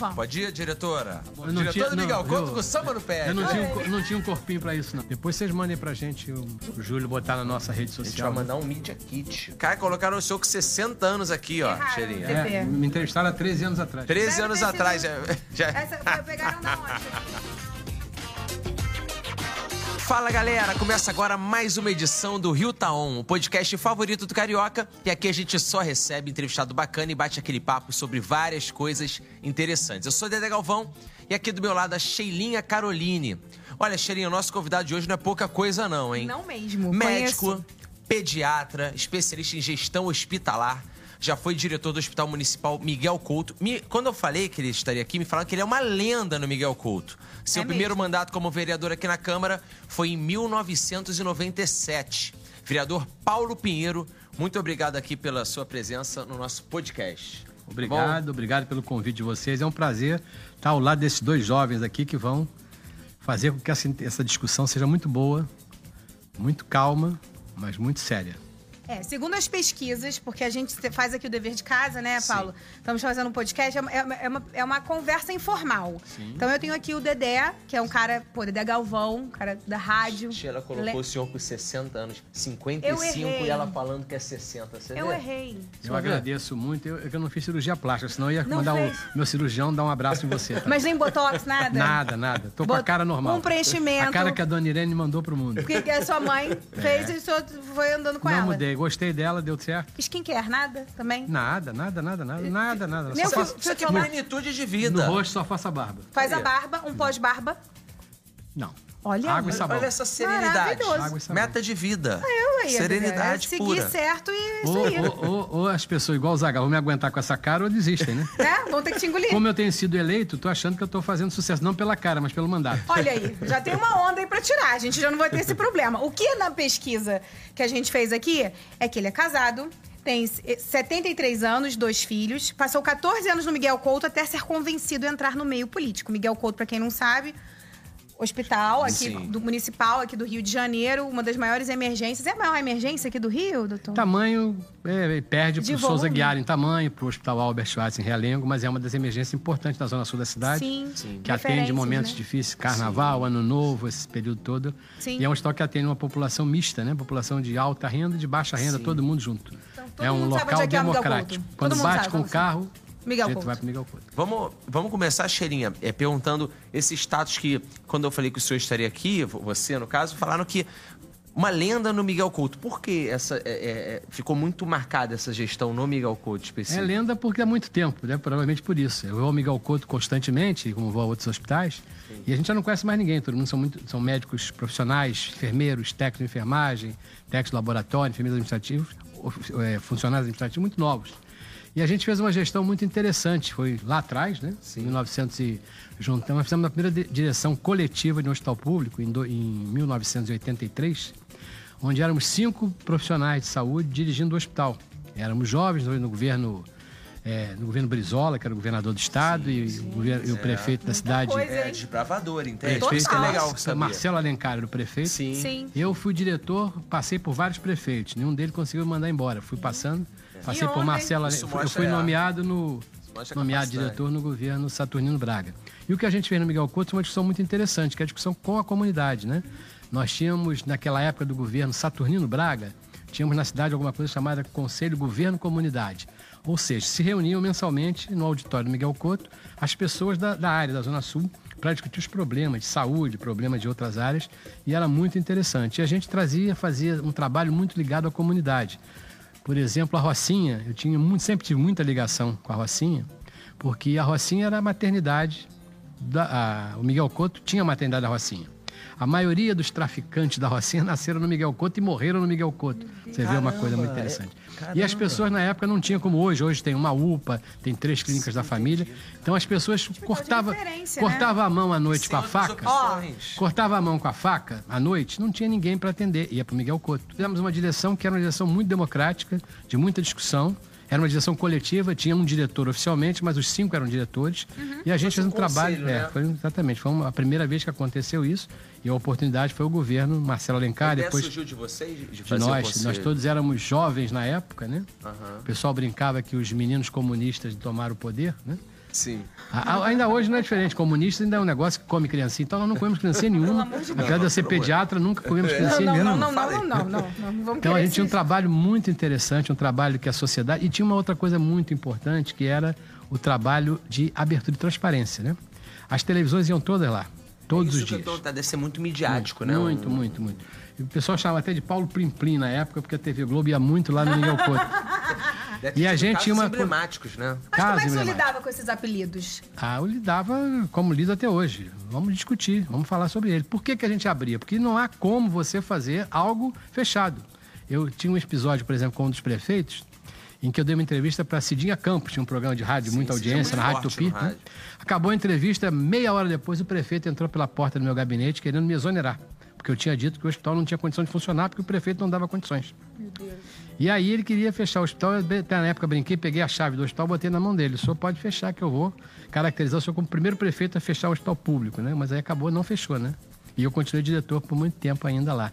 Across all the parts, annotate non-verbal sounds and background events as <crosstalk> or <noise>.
vamos. Pode ir, diretora? Eu não Diretora tinha- do Miguel não, eu- com samba no pé. Eu não A tinha, um não tinha um corpinho pra isso, não. Depois vocês mandem pra gente o, o Júlio botar na nossa rede gente vai social. mandar um Media Kit. Cara, colocaram o senhor com 60 anos aqui, ó, Erraram, cheirinha. É, me entrevistaram há 13 anos atrás. 13 Deve anos atrás. Já, já- Essa foi pegaram da onde? Fala galera, começa agora mais uma edição do Rio Taon, o podcast favorito do Carioca. E aqui a gente só recebe entrevistado bacana e bate aquele papo sobre várias coisas interessantes. Eu sou Dedé Galvão e aqui do meu lado a Sheilinha Caroline. Olha, Sheilinha, o nosso convidado de hoje não é pouca coisa, não, hein? Não mesmo. Médico, Conheço. pediatra, especialista em gestão hospitalar. Já foi diretor do Hospital Municipal Miguel Couto. Me- quando eu falei que ele estaria aqui, me falaram que ele é uma lenda no Miguel Couto. Seu É primeiro mesmo. mandato como vereador aqui na Câmara foi em 1997. Vereador Paulo Pinheiro, muito obrigado aqui pela sua presença no nosso podcast. Tá bom? Obrigado, obrigado pelo convite de vocês. É um prazer estar ao lado desses dois jovens aqui que vão fazer com que essa, essa discussão seja muito boa, muito calma, mas muito séria. É, segundo as pesquisas, porque a gente faz aqui o dever de casa, né, Paulo? Estamos fazendo um podcast, é uma, é uma- é uma, é uma conversa informal. Então eu tenho aqui o Dedé, que é um cara, pô, Dedé Galvão, um cara da rádio. Ela colocou Le- o senhor com 60 anos, 55 Eu errei. e ela falando que é 60. Você Eu vê? errei. Eu agradeço muito. Eu, eu não fiz cirurgia plástica, senão eu ia Não mandar o meu cirurgião dar um abraço em você. tá? Mas nem botox, nada? Nada, nada. Tô com a Bot- cara normal. um preenchimento. A cara que a dona Irene mandou pro mundo. Porque a sua mãe fez e o senhor foi andando com É. Não ela. mudei. Gostei dela, deu certo. Skincare, nada também? Nada, nada, nada, nada, nada, nada. Nem Só aqui é plenitude de vida. no rosto só faço a barba. Faz a barba, um pós-barba. Não. Olha Água e aí. sabão. Olha essa serenidade. Maravilhoso. Água e sabão. Meta de vida. Eu aí, Serenidade é seguir pura. certo e isso Ou, aí. ou, ou- ou as pessoas igual o Zagal vão me aguentar com essa cara ou desistem, né? Né? Vão ter que te engolir. Como eu tenho sido eleito, tô achando que eu tô fazendo sucesso, não pela cara, mas pelo mandato. Olha aí, já tem uma onda aí pra tirar. A gente já não vai ter esse problema. O que na pesquisa que a gente fez aqui é que ele é casado, tem 73 anos, dois filhos, passou 14 anos no Miguel Couto até ser convencido a entrar no meio político. Miguel Couto, pra quem não sabe, hospital aqui Sim. do municipal aqui do Rio de Janeiro, uma das maiores emergências. É a maior emergência aqui do Rio, doutor? Tamanho é, perde De pro Souza. Guiar em tamanho, pro Hospital Albert Schweitzer em Realengo, mas é uma das emergências importantes na zona sul da cidade. Sim, Que atende momentos né? difíceis, carnaval, ano novo, esse período todo. Sim. E é um hospital que atende uma população mista, né? População de alta renda, de baixa renda, todo mundo junto. Então, todo é um local é é o democrático. Quando bate sabe, com o vamos carro, Miguel a gente Couto. vai pro Miguel Couto. Vamos, vamos começar, Cheirinha, é, perguntando esse status que, quando eu falei que o senhor estaria aqui, vo- você no caso, falaram que uma lenda no Miguel Couto. Por que essa, é, é, é, ficou muito marcada essa gestão no Miguel Couto É específico? lenda porque há muito tempo, né? Provavelmente por isso. Eu vou ao Miguel Couto constantemente, como vou a outros hospitais, e a gente já não conhece mais ninguém. Todo mundo são, muito, são médicos profissionais, enfermeiros, técnicos de enfermagem, técnicos de laboratório, enfermeiros administrativos, é, funcionários administrativos muito novos. E a gente fez uma gestão muito interessante. Foi lá atrás, né? Em 1900 e juntamos, nós fizemos a primeira di- direção coletiva de um hospital público em, do- em 1983, onde éramos cinco profissionais de saúde dirigindo o hospital. Éramos jovens no, no governo é, no governo Brizola, que era o governador do estado, e, o governo- e o prefeito da cidade. coisa, É desbravador, entende? Isso que é legal saber. Marcelo Alencar era o prefeito. Sim. Sim. Eu fui diretor, passei por vários prefeitos. Nenhum deles conseguiu me mandar embora. Fui passando, passei por Marcelo. Eu fui é, nomeado no nomeado diretor no governo Saturnino Braga. E o que a gente fez no Miguel Couto foi uma discussão muito interessante, que é a discussão com a comunidade, né? Nós tínhamos, naquela época do governo Saturnino Braga, tínhamos na cidade alguma coisa chamada Conselho Governo Comunidade. Ou seja, se reuniam mensalmente no auditório do Miguel Couto as pessoas da, da área, da Zona Sul, para discutir os problemas de saúde, problemas de outras áreas, e era muito interessante. E a gente trazia, fazia um trabalho muito ligado à comunidade. Por exemplo, a Rocinha, eu tinha muito, sempre tive muita ligação com a Rocinha, porque a Rocinha era a maternidade, da, a- o Miguel Couto tinha a maternidade da Rocinha. A maioria dos traficantes da Rocinha nasceram no Miguel Couto e morreram no Miguel Couto. Você vê uma coisa muito interessante. E as pessoas na época não tinham como hoje. Hoje tem uma UPA, tem três clínicas da família. Então as pessoas cortavam referência, cortava a mão à noite com a Sem faca. opções. Cortava a mão com a faca à noite, não tinha ninguém para atender. Ia para o Miguel Couto. Fizemos uma direção que era uma direção muito democrática, de muita discussão. Era uma direção coletiva, tinha um diretor oficialmente, mas os cinco eram diretores. E a gente fez um, um trabalho. conselho, é, né? foi, exatamente, foi uma- a primeira vez que aconteceu isso. E a oportunidade foi o governo, Marcelo Alencar, depois surgiu de vocês? De, de nós. Nós todos éramos jovens na época, né? Aham. O pessoal brincava que os meninos comunistas tomaram o poder, né? Sim. A- a- ainda hoje não é diferente. Comunista ainda é um negócio que come criancinha. Então nós não comemos criancinha nenhuma. Apesar de eu ser pediatra, nunca comemos Não, criancinha não, nenhuma. não, não, não, não, não, não, Então a gente tinha um trabalho muito interessante, um trabalho que a sociedade. E tinha uma outra coisa muito importante, que era o trabalho de abertura e transparência, né? As televisões iam todas lá, todos Isso os dias. tô- deve ser muito midiático, né? Muito, Um- muito, muito. E o pessoal chamava até de Paulo Plim Plim na época, porque a TV Globo ia muito lá no Miguel Couto. <laughs> Deve ter E a gente tinha uma- emblemáticos, né? Mas como é que você lidava com esses apelidos? Ah, eu lidava como lido até hoje. Vamos discutir, vamos falar sobre ele. Por que, que a gente abria? Porque não há como você fazer algo fechado. Eu tinha um episódio, por exemplo, com um dos prefeitos, em que eu dei uma entrevista para Cidinha Campos, tinha um programa de rádio, Sim, muita Cidinha audiência na Rádio Tupi. né? rádio. Acabou a entrevista, meia hora depois o prefeito entrou pela porta do meu gabinete querendo me exonerar. Porque eu tinha dito que o hospital não tinha condição de funcionar porque o prefeito não dava condições. E aí ele queria fechar o hospital, eu até na época brinquei, peguei a chave do hospital, botei na mão dele. O senhor pode fechar que eu vou caracterizar o senhor como o primeiro prefeito a fechar o hospital público, né? Mas aí acabou, não fechou, né? E eu continuei diretor por muito tempo ainda lá.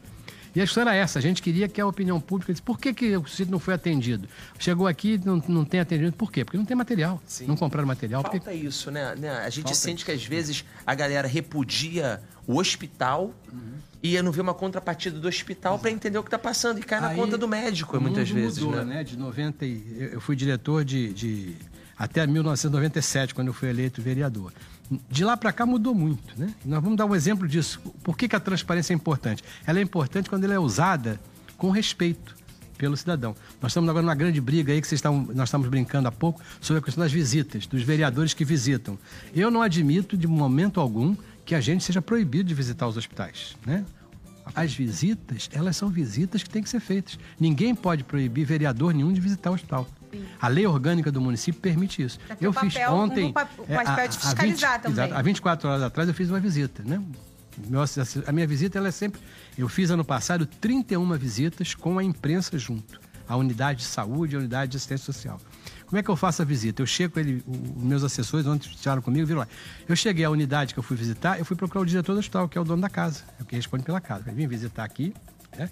E a história era essa, a gente queria que a opinião pública disse, por que, que o sítio não foi atendido? Chegou aqui e não, não tem atendido, por quê? Porque não tem material, não compraram material. Porque... Falta isso, né? né? A gente Falta sente que às vezes a galera repudia o hospital e não vê uma contrapartida do hospital para entender o que está passando e cai na Aí, conta do médico, muitas vezes, mudou, né? De 90 e, eu- eu fui diretor de, de até 1997, quando eu fui eleito vereador. De lá para cá mudou muito, né? Nós vamos dar um exemplo disso. Por que, que a transparência é importante? Ela é importante quando ela é usada com respeito pelo cidadão. Nós estamos agora numa grande briga aí que vocês estão, nós estamos brincando há pouco sobre a questão das visitas, dos vereadores que visitam. Eu não admito de momento algum que a gente seja proibido de visitar os hospitais, né? As visitas, elas são visitas que têm que ser feitas. Ninguém pode proibir vereador nenhum de visitar o hospital. A lei orgânica do município permite isso. Pra Eu fiz papel- ontem. um pa- o é, papel de fiscalizar também. Exato, há 24 horas atrás eu fiz uma visita, né? A minha visita ela é sempre. Eu fiz ano passado 31 visitas com a imprensa junto. A unidade de saúde e a unidade de assistência social. Como é que eu faço a visita? Eu chego, ele, os meus assessores ontem estiveram comigo, viram lá. Eu cheguei à unidade que eu fui visitar, eu fui procurar o diretor do hospital, que é o dono da casa, é o que responde pela casa. Eu vim visitar aqui, né?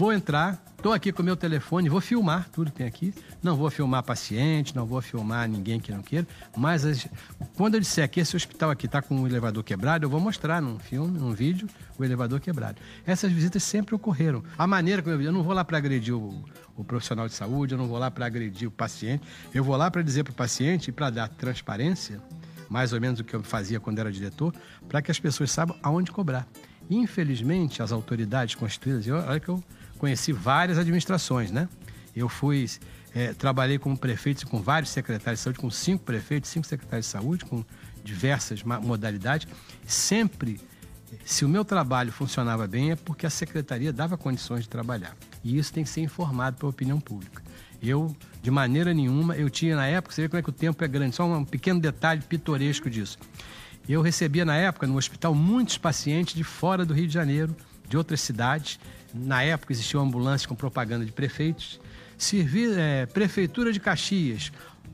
Vou entrar, estou aqui com o meu telefone, vou filmar tudo que tem aqui. Não vou filmar paciente, não vou filmar ninguém que não queira. Mas as- quando eu disser que esse hospital aqui está com o elevador quebrado, eu vou mostrar num filme, num vídeo, o elevador quebrado. Essas visitas sempre ocorreram. A maneira como eu, eu não vou lá para agredir o, o profissional de saúde, eu não vou lá para agredir o paciente. Eu vou lá para dizer para o paciente e para dar transparência, mais ou menos o que eu fazia quando era diretor, para que as pessoas saibam aonde cobrar. Infelizmente, as autoridades constituídas, olha que eu conheci várias administrações, né? Eu fui, eh, trabalhei como prefeito com vários secretários de saúde, com cinco prefeitos, cinco secretários de saúde, com diversas modalidades. Sempre, se o meu trabalho funcionava bem, é porque a secretaria dava condições de trabalhar. E isso tem que ser informado para a opinião pública. Eu, de maneira nenhuma, eu tinha na época, você vê como é que o tempo é grande, só um pequeno detalhe pitoresco disso. Eu recebia na época, no hospital, muitos pacientes de fora do Rio de Janeiro, de outras cidades. Na época existiam ambulâncias com propaganda de prefeitos. Servi, eh, Prefeitura de Caxias,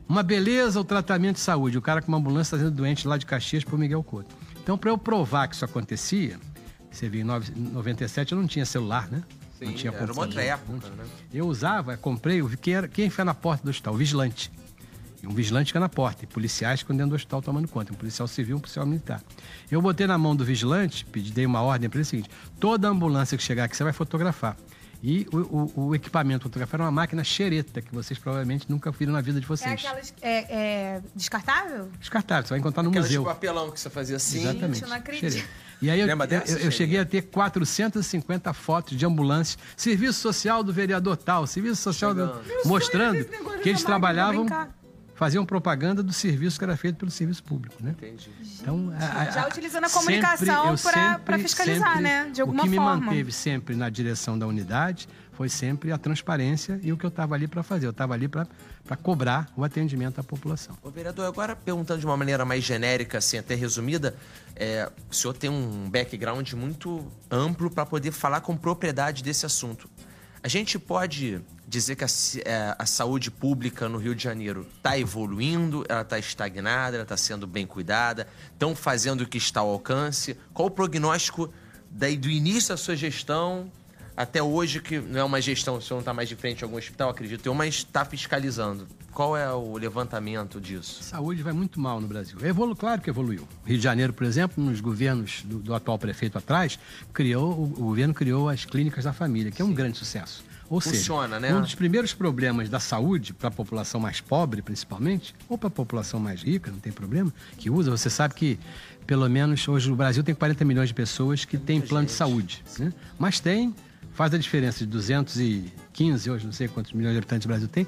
uma beleza o tratamento de saúde. O cara com uma ambulância trazendo doente lá de Caxias para o Miguel Couto. Então, para eu provar que isso acontecia, você viu, em nove- em 97 eu não tinha celular, né? não Sim, tinha era uma outra época, não né? Eu usava, comprei, quem, era, quem foi na porta do hospital? O vigilante. E um vigilante fica na porta, e policiais ficam dentro do hospital tomando conta. Um policial civil, um policial militar. Eu botei na mão do vigilante, pedi, dei uma ordem para ele o seguinte: toda ambulância que chegar aqui você vai fotografar. E o, o- o equipamento fotográfico era uma máquina xereta, que vocês provavelmente nunca viram na vida de É vocês. aquelas. É, é descartável? Descartável, você vai encontrar no Aquelas de museu. papelão que você fazia assim. Exatamente. eu não acredito. Xereta. E aí eu, eu- eu- eu cheguei a ter 450 fotos de ambulâncias, serviço social do vereador tal, serviço social do, mostrando é que eles trabalhavam. Faziam propaganda do serviço que era feito pelo serviço público, né? Entendi. Então, a- a- Já utilizando a sempre- comunicação pra fiscalizar, sempre- né? De alguma O que me forma. manteve sempre na direção da unidade foi sempre a transparência e o que eu estava ali para fazer. Eu estava ali para cobrar o atendimento à população. Ô, vereador, agora perguntando de uma maneira mais genérica, assim, até resumida, é, o senhor tem um background muito amplo para poder falar com propriedade desse assunto. A gente pode dizer que a, é, a saúde pública no Rio de Janeiro está evoluindo, ela está estagnada, ela está sendo bem cuidada, estão fazendo o que está ao alcance. Qual o prognóstico daí do início da sua gestão até hoje, que não é uma gestão, o senhor não está mais de frente a algum hospital, acredito eu, mas está fiscalizando. Qual é o levantamento disso? Saúde vai muito mal no Brasil. Evolu, claro que evoluiu. Rio de Janeiro, por exemplo, nos governos do, do atual prefeito atrás, criou, o, o, governo criou as clínicas da família, que é um Sim. grande sucesso. Ou Funciona, seja, né? um dos primeiros problemas da saúde, para a população mais pobre, principalmente, ou para a população mais rica, não tem problema, que usa, você sabe que pelo menos hoje no Brasil tem 40 milhões de pessoas que têm plano gente. de saúde. Né? Mas tem, faz a diferença de 215, hoje não sei quantos milhões de habitantes o Brasil tem,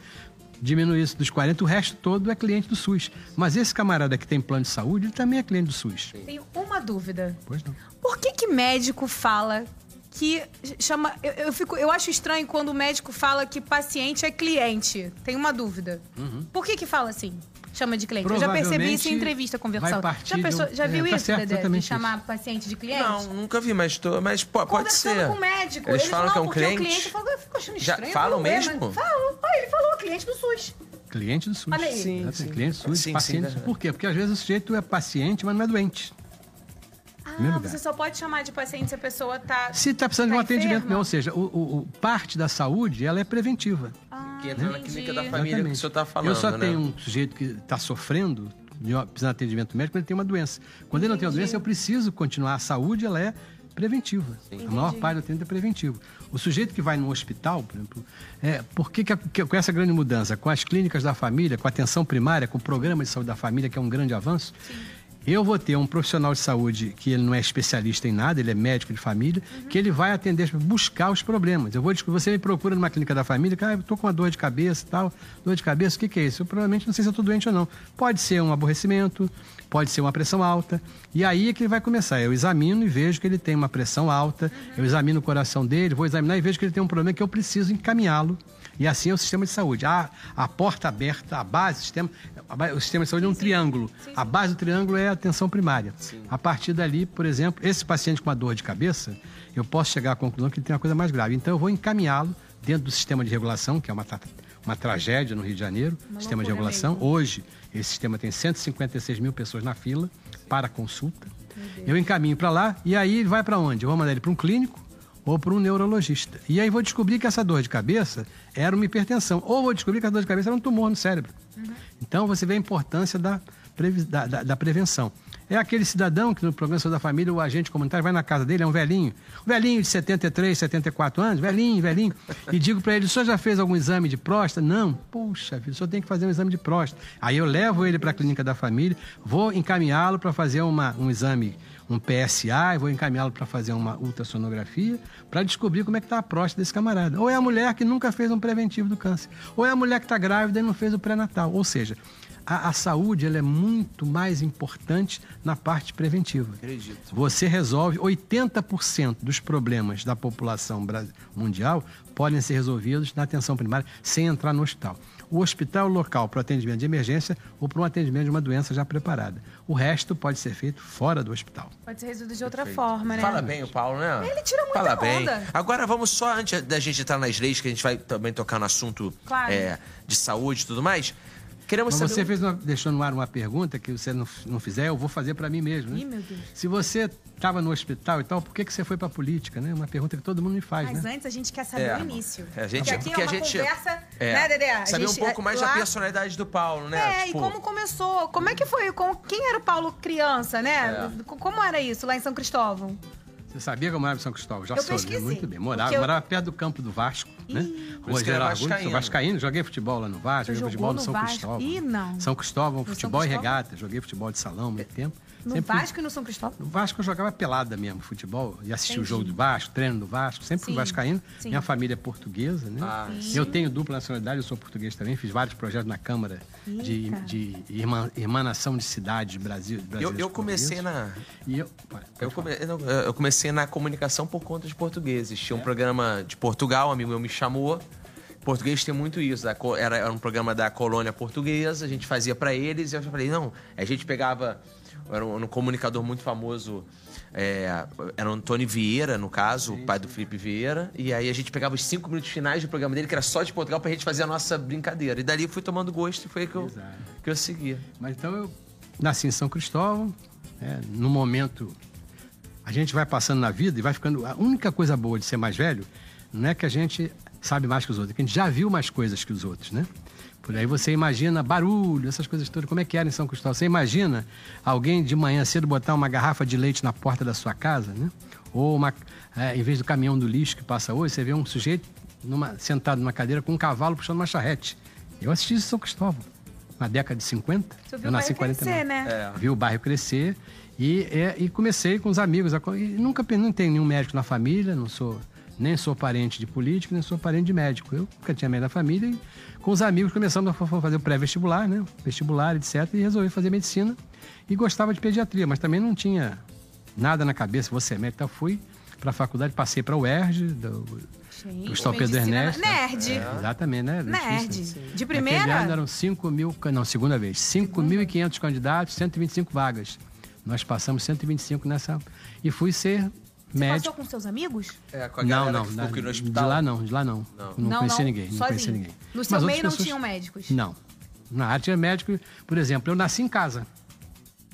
diminui isso dos 40, o resto todo é cliente do SUS. Mas esse camarada que tem plano de saúde, ele também é cliente do SUS. Tenho uma dúvida. Pois não. Por que que médico fala que chama. Eu, eu, fico, eu acho estranho quando o médico fala que paciente é cliente. Tenho uma dúvida. Uhum. Por que que fala assim? Chama de cliente. Eu já percebi isso em entrevista conversando. Já, pensou, já viu é, tá isso, certo, Dedé? De chamar isso. paciente de cliente? Não, nunca vi, mas, tô, mas pode, pode ser. com o médico. Eles, eles falam que é um cliente. O cliente falo, eu fico achando estranho. Já falam mesmo? Falam. Ah, ele falou cliente do SUS. Cliente do SUS. Sim, sim. Cliente do SUS, sim, paciente. Sim, Por quê? Porque às vezes o sujeito é paciente, mas não é doente. Ah, você só pode chamar de paciente se a pessoa está. Se está precisando tá de um enferma. atendimento, não. Ou seja, o, o, o, parte da saúde ela é preventiva. Ah, que entra né? na clínica da família Exatamente. que o senhor está falando. Eu só né? tenho um sujeito que está sofrendo, precisando de atendimento médico, quando ele tem uma doença. Quando entendi. ele não tem uma doença, eu preciso continuar. A saúde ela é preventiva. Sim. A maior parte do atendimento é preventivo. O sujeito que vai no hospital, por exemplo, é, por que, que, com essa grande mudança, com as clínicas da família, com a atenção primária, com o programa de saúde da família, que é um grande avanço, Sim eu vou ter um profissional de saúde que ele não é especialista em nada, ele é médico de família, uhum. que ele vai atender, buscar os problemas. Eu vou você me procura numa clínica da família, que ah, eu tô com uma dor de cabeça e tal, dor de cabeça, o que, que é isso? Eu provavelmente não sei se eu estou doente ou não. Pode ser um aborrecimento, pode ser uma pressão alta. E aí é que ele vai começar. Eu examino e vejo que ele tem uma pressão alta, uhum. eu examino o coração dele, vou examinar e vejo que ele tem um problema que eu preciso encaminhá-lo e assim é o sistema de saúde. A, a porta aberta, a base, o sistema, a, o sistema de saúde é um sim, triângulo. Sim, sim. A base do triângulo é a atenção primária. A partir dali, por exemplo, esse paciente com uma dor de cabeça, eu posso chegar à conclusão que ele tem uma coisa mais grave. Então eu vou encaminhá-lo dentro do sistema de regulação, que é uma, uma tragédia no Rio de Janeiro, uma sistema de regulação. Mesmo. Hoje, esse sistema tem 156 mil pessoas na fila para consulta. Eu encaminho para lá e aí ele vai para onde? Eu vou mandar ele para um clínico ou para um neurologista. E aí vou descobrir que essa dor de cabeça era uma hipertensão. Ou vou descobrir que a dor de cabeça era um tumor no cérebro. Uhum. Então você vê a importância da, da, da, da, prevenção. É aquele cidadão que no programa da família, o agente comunitário vai na casa dele, é um velhinho. Um velhinho de 73, 74 anos, velhinho, velhinho. E digo para ele, o senhor já fez algum exame de próstata? Não. Puxa, filho, o senhor tem que fazer um exame de próstata. Aí eu levo ele para a clínica da família, vou encaminhá-lo para fazer uma, um exame um PSA e vou encaminhá-lo para fazer uma ultrassonografia para descobrir como é que está a próstata desse camarada. Ou é a mulher que nunca fez um preventivo do câncer. Ou é a mulher que está grávida e não fez o pré-natal. Ou seja, a, a, saúde ela é muito mais importante na parte preventiva. Acredito. Você resolve 80% dos problemas da população mundial podem ser resolvidos na atenção primária sem entrar no hospital o hospital local para o atendimento de emergência ou para um atendimento de uma doença já preparada. O resto pode ser feito fora do hospital. Pode ser resolvido de outra Perfeito. forma, né? Fala bem o Paulo, né? Ele tira muita Fala onda. bem. Agora vamos só, antes da gente entrar nas leis, que a gente vai também tocar no assunto claro. é, de saúde e tudo mais. Queremos Mas saber... você fez uma, deixou no ar uma pergunta que você não, não fizer, eu vou fazer para mim mesmo. Né? Ih, meu Deus. Se você estava no hospital e tal, por que, que você foi para a política, né? Uma pergunta que todo mundo me faz, Mas né? antes a gente quer saber é. o início. É, a gente, porque aqui é uma a gente, conversa, é, né, Dedé? Saber gente, um pouco mais lá... da personalidade do Paulo, né? É, tipo... e como começou, como é que foi, com, quem era o Paulo criança, né? É. Como era isso lá em São Cristóvão? Você sabia que eu morava em São Cristóvão? Já eu soube, muito bem. Morava, eu... morava perto do campo do Vasco, Ih. né? Gerardo Vascaíno. Vascaíno. Joguei futebol lá no Vasco, joguei futebol no, São Vasco. Cristóvão. Ih, não. São Cristóvão, futebol e regata. Joguei futebol de salão há muito tempo. No sempre... Vasco e no São Cristóvão? No Vasco eu jogava pelada mesmo, futebol. E assistia o jogo do Vasco, treino do Vasco. Sempre fui vascaíno. Sim. Minha família é portuguesa, né? Ah, eu tenho dupla nacionalidade, eu sou português também. Fiz vários projetos na Câmara de, de irman, irmanação de cidades Brasil. Eu, eu comecei na... E eu, eu, come, eu, comecei na comunicação por conta de portugueses. Tinha um é? programa de Portugal, um amigo meu me chamou português tem muito isso. Era, um programa da colônia portuguesa, a gente fazia para eles, e eu já falei, não, a gente pegava era um, comunicador muito famoso, é, era o Antônio Vieira, no caso, sim, o pai do Felipe Vieira. E aí a gente pegava os cinco minutos finais do programa dele, que era só de Portugal, pra gente fazer a nossa brincadeira. E dali eu fui tomando gosto e foi que eu, que eu segui. Mas então eu nasci em São Cristóvão, é, no momento. A gente vai passando na vida e vai ficando. A única coisa boa de ser mais velho não é que a gente sabe mais que os outros, que a gente já viu mais coisas que os outros, né? Por aí você imagina barulho, essas coisas todas, como é que era em São Cristóvão? Você imagina alguém de manhã cedo botar uma garrafa de leite na porta da sua casa, né? Ou uma, é, em vez do caminhão do lixo que passa hoje, você vê um sujeito numa, sentado numa cadeira com um cavalo puxando uma charrete. Eu assisti isso em São Cristóvão, na década de 50. Você viu eu o nasci em bairro 49. crescer, né? É. Vi o bairro crescer e, é, e comecei com os amigos. a E nunca não tenho nenhum médico na família, não sou nem sou parente de político, nem sou parente de médico. Eu nunca tinha médico na família e com os amigos começamos a fa- fazer o pré-vestibular, né? Vestibular, etc. E resolvi fazer medicina e gostava de pediatria, mas também não tinha nada na cabeça, você é médico. Então fui para a faculdade, passei para o UERJ, do, Gustavo Pedro Ernesto. Nerd. Exatamente, né? Nerd. Difícil. De Naquele primeira? ano eram 5 mil, não, segunda vez, 5.500 candidatos, 125 vagas. Nós passamos 125 nessa. E fui ser Você médico. passou com seus amigos? É, com a Não, não, que ficou aqui no de hospital. lá não, de lá não. Não. Não, conheci ninguém, não sozinho. conheci ninguém. No Mas seu outras meio não pessoas- tinham médicos? Não. Na área tinha médico, por exemplo, eu nasci em casa,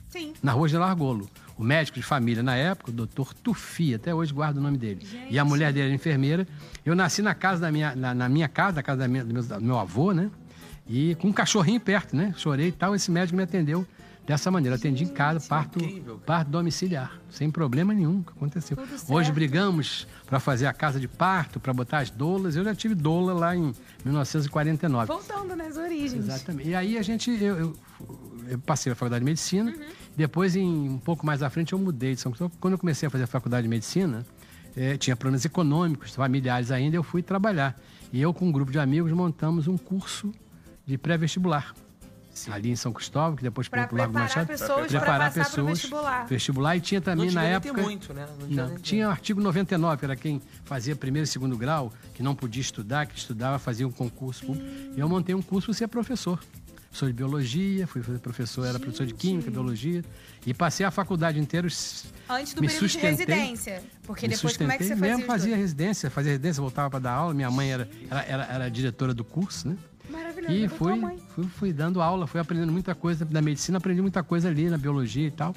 Sim. na Rua de Largolo. O médico de família na época, o doutor Tufi, até hoje guardo o nome dele. E a mulher dele era enfermeira. Eu nasci na casa da minha, na, na minha casa, na casa da minha- do, meu, do meu avô, né? E com um cachorrinho perto, né? Chorei e tal. Esse médico me atendeu dessa maneira. Atendi em casa, parto, incrível, parto domiciliar, sem problema nenhum que aconteceu. Hoje brigamos para fazer a casa de parto, para botar as doulas. Eu já tive doula lá em 1949. Voltando nas origens. Exatamente. E aí a gente, eu, eu- eu passei a faculdade de medicina. Depois, em, um pouco mais à frente, eu mudei de São Cristóvão. Quando eu comecei a fazer a faculdade de medicina, eh, tinha problemas econômicos, familiares ainda, eu fui trabalhar. E eu, com um grupo de amigos, montamos um curso de pré-vestibular. Ali em São Cristóvão, que depois Pra foi pro Largo preparar Machado. pessoas preparar pro pessoas. vestibular. Vestibular. E tinha também, Não na época... muito, né? Não Não, tinha o artigo 99, que era quem fazia primeiro e segundo grau, que não podia estudar, que estudava, fazia um concurso público. E eu montei um curso para ser professor. Professor de biologia, fui fazer professor, era professor de química, biologia. E passei a faculdade inteira. Antes do me período de residência. Porque depois, como é que você fazia Mesmo fazia residência, fazia residência, voltava para dar aula. Minha mãe era, era, era, era diretora do curso, né? E fui, fui, fui dando aula, fui aprendendo muita coisa da medicina, aprendi muita coisa ali na biologia e tal.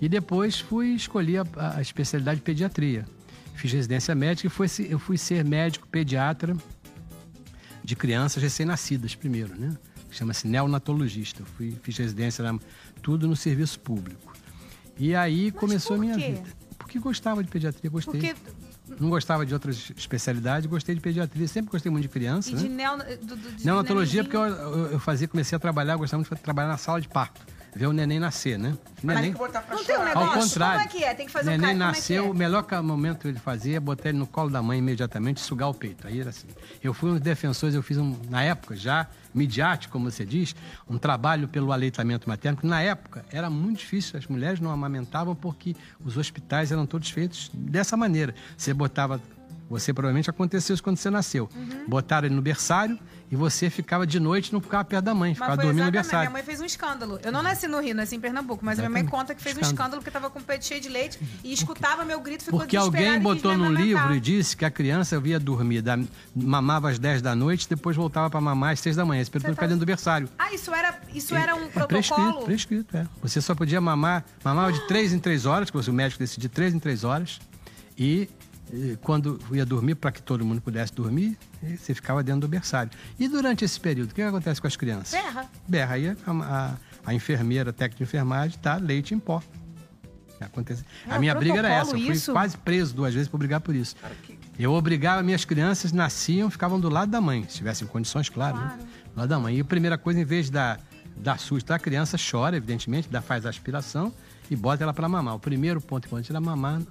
E depois fui escolher a, a especialidade de pediatria. Fiz residência médica e fui, eu fui ser médico pediatra de crianças recém-nascidas primeiro, né? Chama-se neonatologista. Eu fui, fiz residência tudo no serviço público. E aí começou a minha vida. Porque gostava de pediatria, gostei. Porque. Não gostava de outras especialidades, gostei de pediatria. Sempre gostei muito de criança, E né? de neo, do, do, de Neonatologia, porque eu, eu, eu fazia, comecei a trabalhar, eu gostava muito de trabalhar na sala de parto. Ver o neném nascer, né? Neném, que botar pra Não tem um chorar. ao negócio? contrário. Como é que é? Tem que fazer o neném cara, como é que nasceu, é? o melhor momento ele fazia é botar ele no colo da mãe imediatamente e sugar o peito. Aí era assim. Eu fui um dos defensores, eu fiz um, na época, já midiático, como você diz, um trabalho pelo aleitamento materno, que na época era muito difícil, as mulheres não amamentavam porque os hospitais eram todos feitos dessa maneira. Você botava você provavelmente aconteceu isso quando você nasceu. Uhum. Botaram ele no berçário e você ficava de noite não ficava perto da mãe, ficava dormindo no exatamente. berçário. Minha mãe fez um escândalo. Eu não nasci no Rio, nasci em Pernambuco, mas a minha mãe Exatamente. conta que fez um Escândalo. porque tava com o peito cheio de leite e escutava meu grito, ficou Porque alguém botou num livro e disse que a criança via dormir, da, mamava às 10 da noite, depois voltava para mamar às 6 da manhã. Esse período Você ficar tá- dentro do berçário. Ah, isso era, isso era um É protocolo? prescrito, prescrito, é. Você só podia mamar, mamava de <gasps> 3 em 3 horas, que o médico decidia de 3 em 3 horas. E, quando ia dormir, para que todo mundo pudesse dormir, você ficava dentro do berçário. E durante esse período, o que acontece com as crianças? Berra. Berra. Aí a, a, a enfermeira, a técnica de enfermagem, tá leite em pó. Acontece. É a minha briga era essa. Eu fui isso? quase preso duas vezes por brigar por isso. Eu obrigava minhas crianças, nasciam, ficavam do lado da mãe, se tivessem condições, claro, né? Do lado da mãe. E a primeira coisa, em vez da dar susto, a criança chora, evidentemente, dá, faz a aspiração e bota ela para mamar. O primeiro ponto importante era mamar,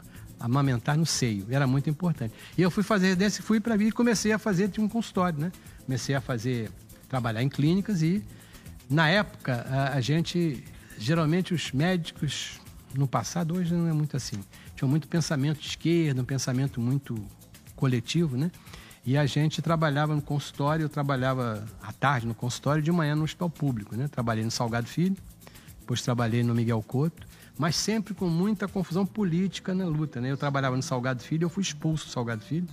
amamentar no seio. Era muito importante. E eu fui fazer residência, fui para vir e comecei a fazer tinha um consultório, né? Comecei a fazer, trabalhar em clínicas e, na época, a, a gente, geralmente os médicos, no passado, hoje não é muito assim, tinham muito pensamento de esquerda, um pensamento muito coletivo, né? E a gente trabalhava no consultório, eu trabalhava à tarde no consultório de manhã no hospital público, né? Trabalhei no Salgado Filho, depois trabalhei no Miguel Couto, mas sempre com muita confusão política na luta, né? Eu trabalhava no Salgado Filho, eu fui expulso do Salgado Filho,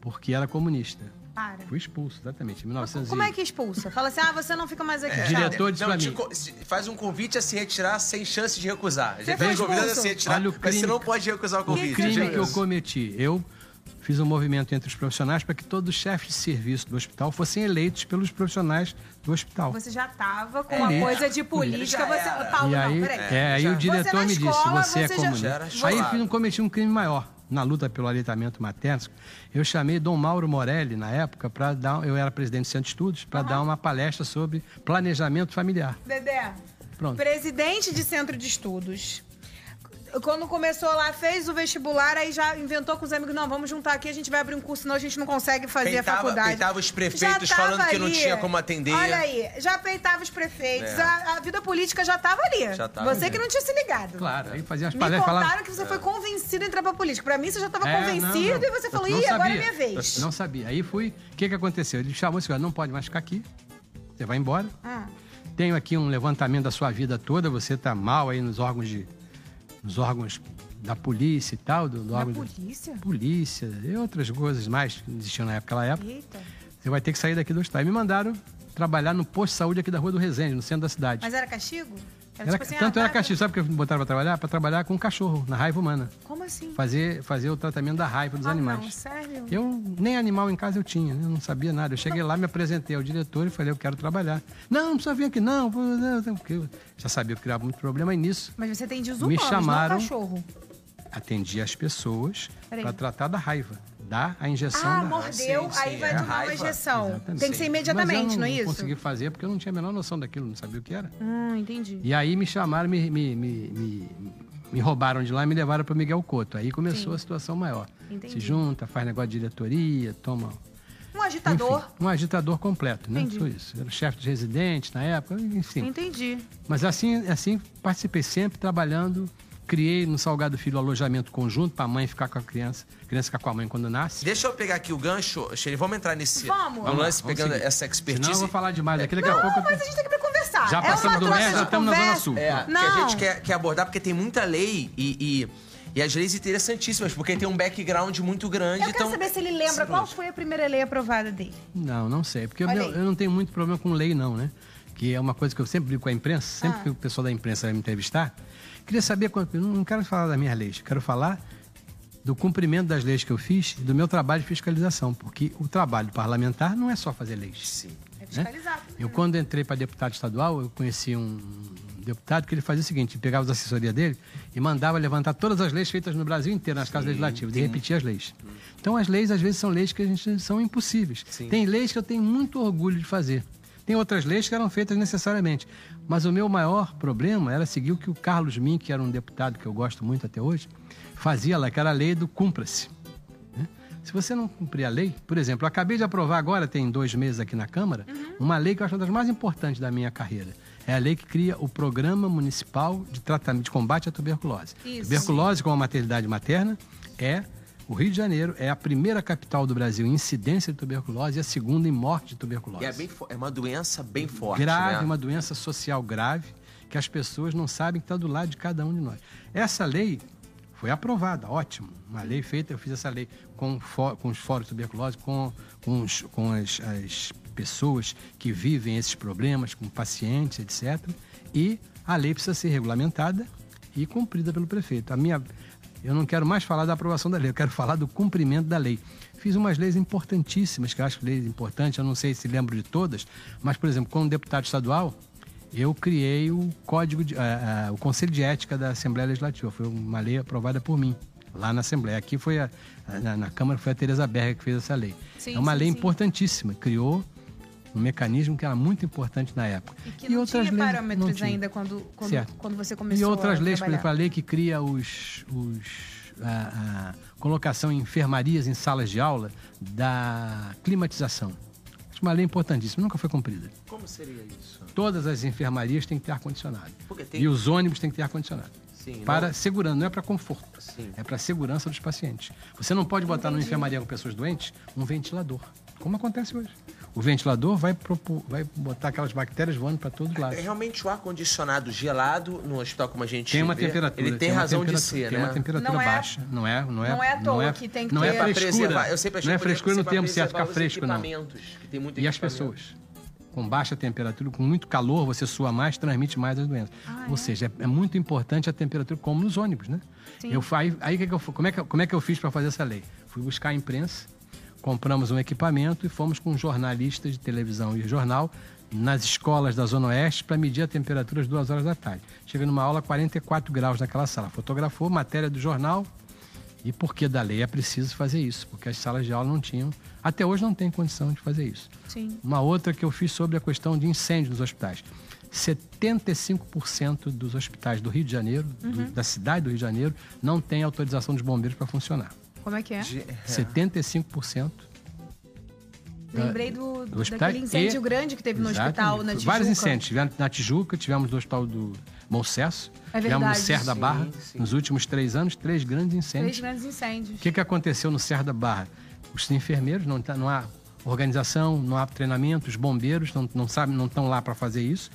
porque era comunista. Para. Fui expulso, exatamente, em 1900 Como é que expulsa? Fala assim, ah, você não fica mais aqui. É, diretor disse Não, pra mim. faz um convite a se retirar sem chance de recusar. Já foi vem convidado a se retirar, Olha o mas você crime- não pode recusar o Que convite. crime você que eu cometi. Eu fiz um movimento entre os profissionais para que todos os chefes de serviço do hospital fossem eleitos pelos profissionais do hospital. Você já tava com É. uma Ele- coisa de política. Você... Paulo, e não, aí, peraí. é, aí Já. o diretor Você me disse, escola, você é você já- comunista. Aí eu um- cometi um crime maior. Na luta pelo aleitamento materno, eu chamei Dom Mauro Morelli, na época, para dar. Eu era presidente do Centro de Estudos, para dar uma palestra sobre planejamento familiar. Dedé, Pronto. presidente de centro de estudos. Quando começou lá, fez o vestibular, aí já inventou com os amigos, não, vamos juntar aqui, a gente vai abrir um curso, senão a gente não consegue fazer Peitava- a faculdade. peitava os prefeitos falando que não tinha como atender. Olha aí, já peitava os prefeitos, É. a, a vida política já tava ali. Já tava você ali. que não tinha se ligado. Claro, aí fazia as Me palestras. contaram falava- que você foi convencido a entrar pra política. Pra mim, você já tava É, convencido não, não. e você falou, ih, agora é minha vez. Eu Não sabia. Aí fui. O que, que aconteceu? Ele chamou assim: não pode mais ficar aqui. Você vai embora. Ah, Tenho aqui um levantamento da sua vida toda. Você está mal aí nos órgãos de. Nos órgãos da polícia e tal. Do, do órgão polícia? polícia e outras coisas mais que existiam naquela época. Eita. Você vai ter que sair daqui do hospital. E me mandaram trabalhar no posto de saúde aqui da Rua do Resende, no centro da cidade. Mas era castigo? Era- tipo assim, tanto ah, era castigo, sabe por que me botaram para trabalhar? Para trabalhar com cachorro, na raiva humana. Como assim? Fazer, fazer o tratamento da raiva dos Ah, animais. Não, sério? Eu nem animal em casa eu tinha, né? eu não sabia nada. Eu cheguei lá, me apresentei ao diretor e falei, eu quero trabalhar. Não, não precisa vir aqui não, eu já sabia que criava muito problema e nisso Mas você tem Me desumanos, chamaram- não cachorro. atendi as pessoas para tratar da raiva, dar a injeção Ah, da mordeu, sim, aí sim, vai é tomar uma injeção. Exatamente. Tem que ser imediatamente, Mas eu não, é não isso? consegui fazer porque eu não tinha a menor noção daquilo, não sabia o que era. Hum, entendi. E aí me chamaram, me, me, me, me, me roubaram de lá e me levaram para Miguel Couto. Aí começou Sim. a situação maior. Entendi. Se junta, faz negócio de diretoria, toma Um agitador. Enfim, um agitador completo, né? Entendi. Foi isso. Era o chefe de residente na época, enfim. Entendi. Mas assim, assim participei sempre trabalhando. Criei no Salgado Filho alojamento conjunto para a mãe ficar com a criança, a criança ficar com a mãe quando nasce. Deixa eu pegar aqui o gancho, Sherry. Vamos entrar nesse Vamos. Vamos lance, Vamos pegando seguir. essa expertise. Senão eu vou falar demais daqui, daqui a Não, pouco. eu tô- mas a gente tem que conversar. Já é passamos uma do de já estamos na Zona. Sul. É, que Não. a gente quer, quer abordar porque tem muita lei e, e, e as leis interessantíssimas, porque tem um background muito grande. Eu quero então... saber se ele lembra qual foi a primeira lei aprovada dele. Não, não sei. Porque eu, eu não tenho muito problema com lei, não, né? Que é uma coisa que eu sempre digo com a imprensa, sempre Ah. que o pessoal da imprensa vai me entrevistar. Queria saber, quanto, eu não quero falar das minhas leis, eu quero falar do cumprimento das leis que eu fiz e do meu trabalho de fiscalização. Porque o trabalho parlamentar não é só fazer leis. Sim. É fiscalizado. Eu, quando entrei para deputado estadual, eu conheci um deputado que ele fazia o seguinte: ele pegava as assessorias dele e mandava levantar todas as leis feitas no Brasil inteiro, nas casas legislativas, e repetia as leis. Então, as leis, às vezes, são leis que a gente são impossíveis. Sim. Tem leis que eu tenho muito orgulho de fazer. Tem outras leis que eram feitas necessariamente. Mas o meu maior problema era seguir o que o Carlos Min, que era um deputado que eu gosto muito até hoje, fazia lá, que era a lei do cumpra-se. né? Se você não cumprir a lei, por exemplo, eu acabei de aprovar agora, tem dois meses aqui na Câmara, uma lei que eu acho uma das mais importantes da minha carreira. É a lei que cria o Programa Municipal de Tratamento de Combate à Tuberculose. Isso. Tuberculose com a maternidade materna é o Rio de Janeiro é a primeira capital do Brasil em incidência de tuberculose e a segunda em morte de tuberculose. E é, bem é uma doença bem forte, grave, né? uma doença social grave que as pessoas não sabem que está do lado de cada um de nós. Essa lei foi aprovada, ótimo. Uma lei feita, eu fiz essa lei com, com os fóruns de tuberculose, com, com, os- com as, as pessoas que vivem esses problemas, com pacientes, etc. E a lei precisa ser regulamentada e cumprida pelo prefeito. A minha, eu não quero mais falar da aprovação da lei, eu quero falar do cumprimento da lei. Fiz umas leis importantíssimas, que eu acho leis importantes, eu não sei se lembro de todas, mas, por exemplo, como deputado estadual, eu criei o código de, ah, ah, o conselho de ética da Assembleia Legislativa. Foi uma lei aprovada por mim lá na Assembleia. Aqui foi a, na, na Câmara foi a Tereza Berger que fez essa lei. Sim, é uma sim, lei sim. importantíssima. Criou um mecanismo que era muito importante na época. E que não tinha leis- parâmetros não tinha. ainda quando, quando, quando você começou E outras a leis, por trabalhar. exemplo, a lei que cria os, os- a, a colocação em enfermarias em salas de aula da climatização. Acho uma lei importantíssima, nunca foi cumprida. Como seria isso? Todas as enfermarias têm que ter ar-condicionado. Tem- E os ônibus têm que ter ar-condicionado. Sim, Para não- segurança, não é para conforto. Sim. É para segurança dos pacientes. Você não pode botar numa enfermaria com pessoas doentes um ventilador, como acontece hoje. O ventilador vai, propor- vai botar aquelas bactérias voando para todos os É, lados. realmente o ar-condicionado gelado no hospital como a gente Tem uma vê, temperatura. Ele tem, uma razão de temperatura- ser, tem né? uma temperatura Não é- baixa. Não é, não é, não é à toa que tem que não ter- é frescura. preservar, eu sempre achei não é frescura no termo certo, ficar fresco, não. equipamentos, que tem muito E as pessoas. com baixa temperatura, com muito calor, você sua mais, transmite mais as doenças. Ah, Ou é? seja, é, é muito importante a temperatura, como nos ônibus, né? Sim. Eu, aí, aí que que eu, fu- como, é que, eu- como é que eu fiz para fazer essa lei? Fui buscar a imprensa, compramos um equipamento e fomos com jornalistas de televisão e jornal nas escolas da Zona Oeste para medir a temperatura às duas horas da tarde. Chega numa aula 44 graus naquela sala. Fotografou matéria do jornal e por que da lei é preciso fazer isso? Porque as salas de aula não tinham, até hoje não tem condição de fazer isso. Sim. Uma outra que eu fiz sobre a questão de incêndio nos hospitais. 75% dos hospitais do Rio de Janeiro, do- da cidade do Rio de Janeiro, não tem autorização dos bombeiros para funcionar. Como é que é? Ge- 75%. Lembrei do, do hospital daquele incêndio e- grande que teve no Exatamente. hospital, na Tijuca. Vários incêndios. Tivemos na Tijuca, tivemos no hospital do Bom Sucesso, É tivemos no. Serra da Sim, Barra. sim. Nos últimos três anos, três grandes incêndios. Três grandes incêndios. O que, que aconteceu no Serra da Barra? Os enfermeiros, não, tá- não há organização, não há treinamento, os bombeiros não, não sabem, não estão lá para fazer isso.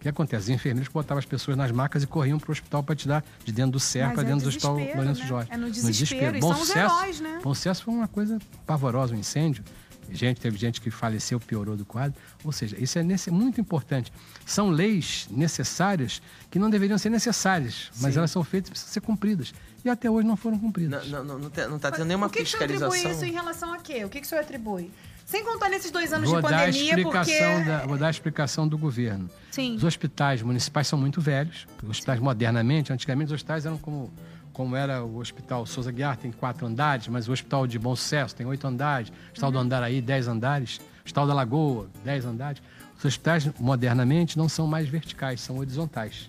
O que acontece? Os enfermeiros botavam as pessoas nas macas e corriam para o hospital para tirar de dentro do para é dentro do no hospital desespero, Lourenço né? Jorge. É no desespero, e Bom são sucesso, heróis, né? Bom sucesso foi uma coisa pavorosa, um incêndio. Gente, teve gente que faleceu, piorou do quadro. Ou seja, isso é nesse- muito importante. São leis necessárias que não deveriam ser necessárias, mas Sim. elas são feitas e precisam ser cumpridas. E até hoje não foram cumpridas. Não, não, não, não, não tá tendo nenhuma o que, que o senhor atribui fiscalização. isso em relação a quê? O que, que o senhor atribui? Sem contar nesses dois anos Vou de dar, pandemia, explicação porque... da, vou dar a explicação do governo. Sim. Os hospitais municipais são muito velhos. Os hospitais modernamente, antigamente os hospitais eram como, como era o Hospital Souza Guiar, tem quatro andares, mas o Hospital de Bom Sucesso tem oito andares. O Hospital do Andaraí, dez andares. O Hospital da Lagoa, dez andares. Os hospitais, modernamente, não são mais verticais, são horizontais.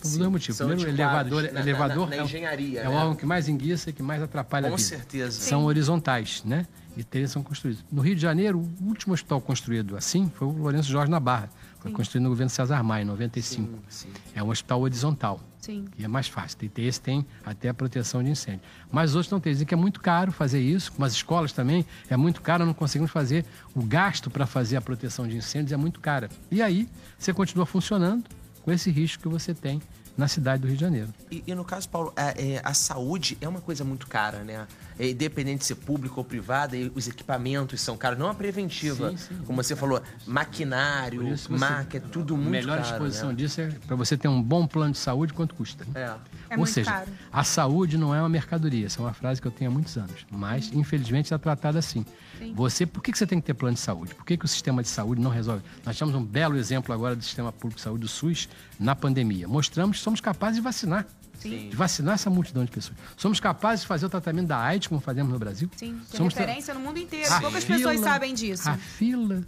Por Sim, dois motivos. são Primeiro, o elevador, na- na- elevador na- na é o- engenharia, é o né? órgão que mais enguiça e que mais atrapalha Com a vida certeza. são horizontais, né? E eles são construídos. No Rio de Janeiro, o último hospital construído assim foi o Lourenço Jorge na Barra. Foi construído no governo César Maia, em 95. Sim, sim. É um hospital horizontal. Sim. E é mais fácil. Tem- Esse tem até a proteção de incêndio. Mas os outros não têm. Dizem que é muito caro fazer isso. Como as escolas também, é muito caro, não conseguimos fazer. O gasto para fazer a proteção de incêndios é muito cara. E aí, você continua funcionando com esse risco que você tem na cidade do Rio de Janeiro. E, e no caso, Paulo, a, é, a saúde é uma coisa muito cara, né? É, independente de ser público ou privada, e os equipamentos são caros. Não a preventiva. Sim, sim, como você falou, maquinário, você- maca, é tudo a muito melhor caro. exposição né? disso é para você ter um bom plano de saúde, quanto custa. né? É. É Ou muito seja, caro. a saúde não é uma mercadoria. Essa é uma frase que eu tenho há muitos anos. Mas, infelizmente, está tratada assim. Sim. Você, por que, que você tem que ter plano de saúde? Por que, que o sistema de saúde não resolve? Nós temos um belo exemplo agora do sistema público de saúde do SUS na pandemia. Mostramos somos capazes de vacinar. Sim. De vacinar essa multidão de pessoas. Somos capazes de fazer o tratamento da AIDS, como fazemos no Brasil. Sim, que Somos tra- referência no mundo inteiro. a Poucas fila- pessoas sabem disso. A fila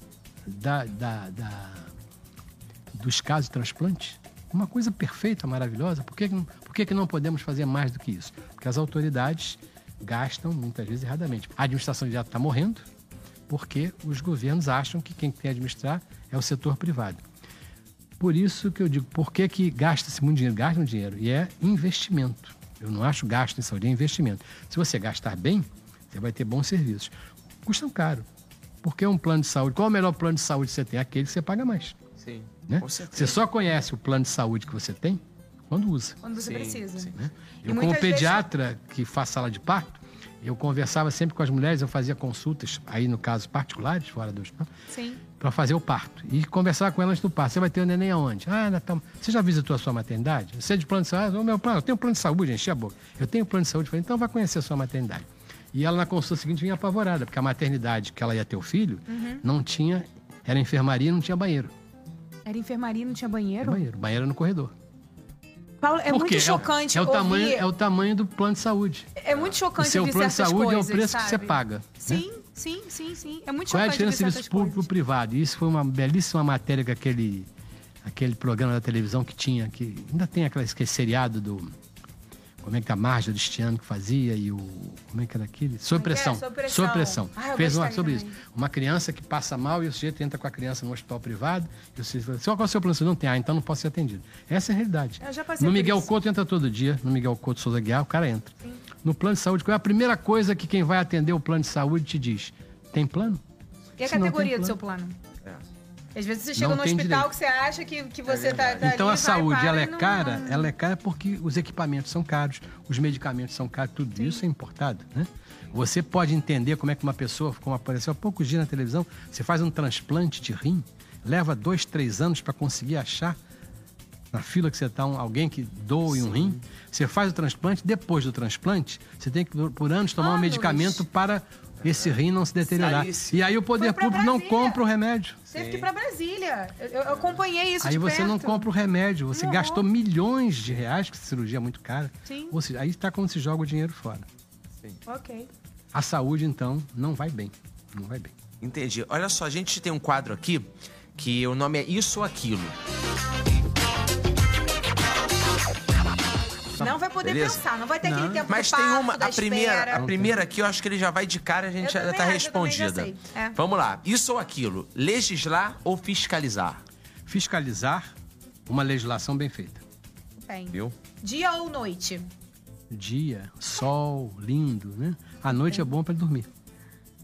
da, da- da- dos casos de transplante, uma coisa perfeita, maravilhosa. Por que, por que, que não podemos fazer mais do que isso? Porque as autoridades gastam, muitas vezes, erradamente. A administração direta está morrendo porque os governos acham que quem tem que administrar é o setor privado. Por isso que eu digo, por que, que gasta-se muito dinheiro? Gasta muito dinheiro. E é investimento. Eu não acho gasto em saúde, é investimento. Se você gastar bem, você vai ter bons serviços. Custam caro. Porque um plano de saúde, qual é o melhor plano de saúde que você tem? Aquele que você paga mais. Sim. Né? Com certeza. Você só conhece o plano de saúde que você tem quando usa. Quando você Sim, precisa. sim. né? Eu, como muitas vezes- pediatra que faz sala de parto, eu conversava sempre com as mulheres, eu fazia consultas, aí no caso particulares, fora do hospital, para fazer o parto. E conversar com elas do parto. Você vai ter o neném aonde? Ah, Natal. Você já visitou a sua maternidade? Você é de plano de saúde? Ah, meu plano, eu tenho plano de saúde, enchi a boca. Eu tenho plano de saúde. Eu Falei, então vai conhecer a sua maternidade. E ela na consulta seguinte vinha apavorada, porque a maternidade que ela ia ter o filho Uhum. não tinha, era enfermaria e não tinha banheiro. Era enfermaria, não tinha banheiro? Banheiro, banheiro no corredor. Paulo, é Por muito chocante é o, é o tamanho, é o tamanho do plano de saúde. É muito O chocante seu ouvir plano de saúde coisas, é o preço que você sabe? paga. né? Sim, sim, sim, sim. É muito Qual é a chocante diferença certas serviço público e privado? E isso foi uma belíssima matéria que aquele, aquele programa da televisão que tinha, que ainda tem aquele seriado do. Como é que a Marja Cristiano que fazia e o. Como é que era aquele? Sob Como é é? pressão. Sob pressão. Sob pressão. Ah, eu Fez uma sobre também. isso. Uma criança que passa mal e o sujeito entra com a criança no hospital privado e o sujeito fala: "Senhor, qual é o seu plano? saúde?" Não tem, ah, então não posso ser atendido. Essa é a realidade. Eu já passei no por Miguel isso. Couto entra todo dia, no Miguel Couto Souza Guiar, o cara entra. No plano de saúde, qual é a primeira coisa que quem vai atender o plano de saúde te diz? Tem plano? E a Se categoria do plano. seu plano? É. Às vezes você chega Não no hospital direito. que você acha que, que você tá, verdade. tá Então ali, a saúde ela é não- cara, ela é cara porque os equipamentos são caros, os medicamentos são caros, tudo isso é importado, né? Você pode entender como é que uma pessoa, como apareceu há poucos dias na televisão, você faz um transplante de rim, leva dois, três anos para conseguir achar na fila que você está um, alguém que doe um rim. Você faz o transplante, depois do transplante, você tem que, por, anos, tomar um Anos. medicamento para esse rim não se deteriorar. Caríssimo. E aí o poder público não Brasília. compra o remédio. Teve que ir pra Brasília. Eu, eu acompanhei isso Aí de você não perto. compra o remédio, você Não. gastou milhões de reais, que cirurgia é muito cara. Sim. Ou seja, aí está como se joga o dinheiro fora. Ok. A saúde, então, não vai bem. Não vai bem. Entendi. Olha só, a gente tem um quadro aqui que o nome é Isso ou Aquilo. Não vai poder Beleza. pensar, não vai ter aquele Não. tempo Mas tem uma, a primeira, espera. a primeira aqui, eu acho que ele já vai de cara, a gente Eu já tá já respondida. sei. É. Vamos lá. Isso ou aquilo? Legislar ou fiscalizar? Fiscalizar uma legislação bem feita. Tem. Viu? Dia ou noite? Dia, sol, lindo, né? A noite é bom para dormir.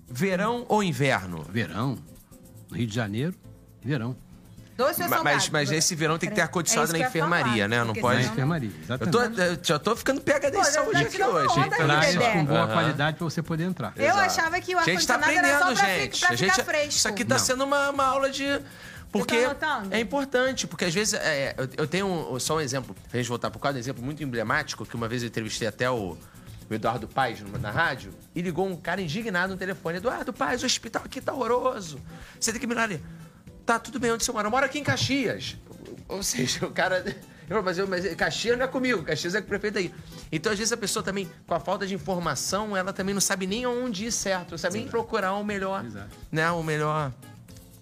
Verão ou inverno? Verão, no Rio de Janeiro, verão. Doce ou salgado? Mas, mas esse verão tem que ter É ar-condicionado isso na eu enfermaria, falar, né? Não porque pode. Na enfermaria, Eu, exatamente. tô, eu já tô ficando PHD saúde tá aqui hoje. Traz com boa qualidade para você poder entrar. Eu Exato. achava que o tá ar-condicionado era só aprendendo, pra, gente. fi- pra a gente, ficar fresco. Isso aqui tá Não. sendo uma, uma aula de. Porque anotando? é importante, porque às vezes. é, eu, eu tenho um- só um exemplo, pra gente voltar por causa de um exemplo muito emblemático, que uma vez eu entrevistei até o, o Eduardo numa- na rádio, e ligou um cara indignado no telefone. Eduardo Paes, o hospital aqui tá horroroso. Você tem que mirar ali. Tá, tudo bem, onde você mora? Eu moro aqui em Caxias. Ou seja, o cara. <laughs> Eu, mas, eu, mas Caxias não é comigo, Caxias é com o prefeito aí. Então, às vezes, a pessoa também, com a falta de informação, ela também não sabe nem onde ir certo, não sabe nem procurar o melhor. Exato. Né, o melhor.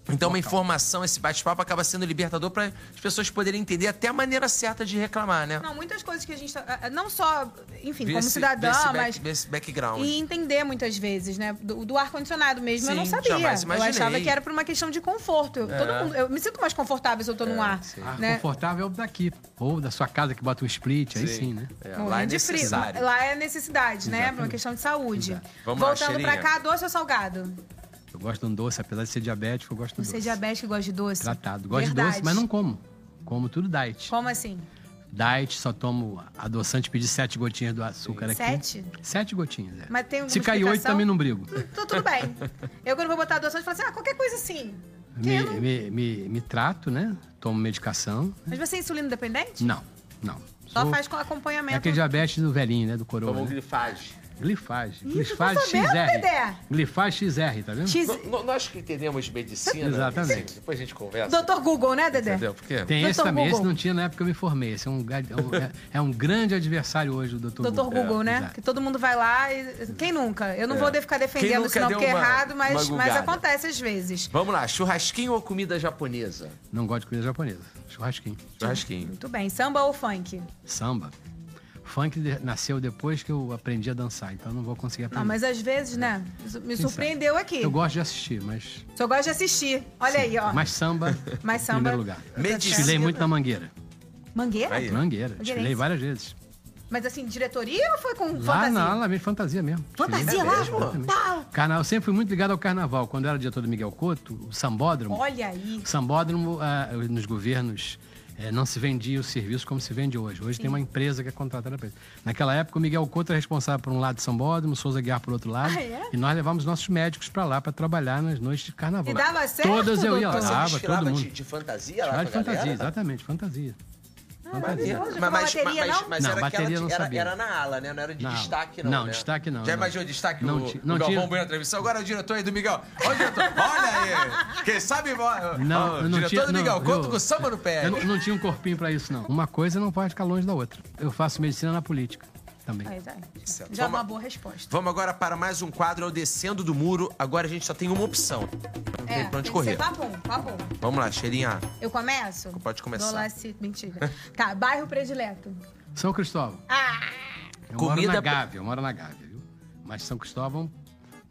Então, uma informação, esse bate-papo acaba sendo libertador para as pessoas poderem entender até a maneira certa de reclamar, né? Não, muitas coisas que a gente. tá- ah, Não só, enfim, como esse- cidadã, esse back- mas. esse background. E entender muitas vezes, né? Do, do ar-condicionado mesmo, eu não Sim, sabia. Eu achava que era por uma questão de conforto. Eu, todo É. mundo- eu me sinto mais confortável se eu tô num ar. Né? confortável é o daqui. Ou da sua casa que bota um split, aí sim, né? É, lá é necessário. Lá é necessidade, né? Por uma Exatamente. questão de saúde. Vamos lá, Voltando pra Cheirinha. cá, doce ou salgado? Eu gosto de um doce, apesar de ser diabético, eu gosto de Você é doce. diabético e gosta de doce? Tratado. Gosto Verdade. de doce, mas não como. Como tudo diet. Como assim? Diet, só tomo adoçante, pedi sete gotinhas do açúcar aqui. Sete? Sete gotinhas, é. Mas tem Se cair oito, também não brigo. Tudo, tudo bem. Eu, quando vou botar adoçante, falo assim, ah, qualquer coisa assim. Me, não- me, me, me trato, né? Tomo medicação. Mas você é insulina dependente? Não, não. Só Sou- faz com É acompanhamento. aquele diabetes do velhinho, né? Do coroa. Como Né? glifage. Glifage. Ih, Glifage tá sabendo, XR. Dedé? Glifage XR, tá vendo? X... No- no- nós que entendemos medicina. Exatamente. Depois a gente conversa. Doutor Google, né, Dedé? Entendeu? Porque. Tem esse Dr. também, esse Google. não tinha na época que eu me formei. Esse é um, é um- é- é um grande adversário hoje, o Dr. Doutor Google. Google, né? exato. Que todo mundo vai lá e. Quem nunca? Eu não vou de- ficar defendendo isso, não, porque é errado, mas, mas acontece às vezes. Vamos lá, churrasquinho ou comida japonesa? Não gosto de comida japonesa. Churrasquinho. Churrasquinho. Muito bem. Samba ou funk? Samba. Funk nasceu depois que eu aprendi a dançar, então eu não vou conseguir aprender. Não, mas às vezes, né? Me Quem surpreendeu aqui. Eu gosto de assistir, mas. O senhor gosta de assistir. Olha aí, ó. Mais samba, <laughs> Mais em samba. primeiro lugar. Medicina. Desfilei muito na Mangueira. Mangueira? Aí. Mangueira. Desfilei várias vezes. Mas assim, diretoria ou foi com Lá fantasia? na lá mesmo, fantasia mesmo. Fantasia Desfilei. lá? mesmo? Tá. Carnaval, eu sempre fui muito ligado ao carnaval. Quando eu era diretor do Miguel Couto, o sambódromo. Olha aí. O sambódromo, ah, nos governos, eh, não se vendia o serviço como se vende hoje. Hoje tem uma empresa que é contratada para isso. Naquela época, o Miguel Couto era responsável por um lado do sambódromo, o Souza Guiar por outro lado. Ah, é? E nós levávamos nossos médicos para lá para trabalhar nas noites de carnaval. E dava certo, Todas eu ia lá. Dava, todo mundo. de, de fantasia lá de fantasia, galera? exatamente, fantasia. Não Mas, mas, bateria, mas, não? mas Não, era, bateria aquela, não era, sabia. era na ala, né? Não era de Não. destaque, não. Não, né? destaque não, Já não. imaginou destaque Não o, ti- o não Galvão tinha- Bueno entrevistou? Agora é o diretor aí do Miguel. Olha o diretor, <laughs> olha aí. Quem sabe, Não, ó, eu não diretor tinha- do não, Miguel, conta eu- com o samba no pé. Eu não, não tinha um corpinho para isso, não. Uma coisa não pode ficar longe da outra. Eu faço medicina na política também. Aí, tá. Certo. Já é Vamos- uma boa resposta. Vamos agora para mais um quadro, é o Descendo do Muro. Agora a gente só tem uma opção. Não tem É, pra tem onde correr. ser papum, papum. Vamos lá, cheirinha. Eu começo? Pode começar. Dou lá se... Mentira. tá, bairro predileto. São Cristóvão. Ah! Eu Comida moro na Gávea, eu moro na Gávea, viu? Mas São Cristóvão,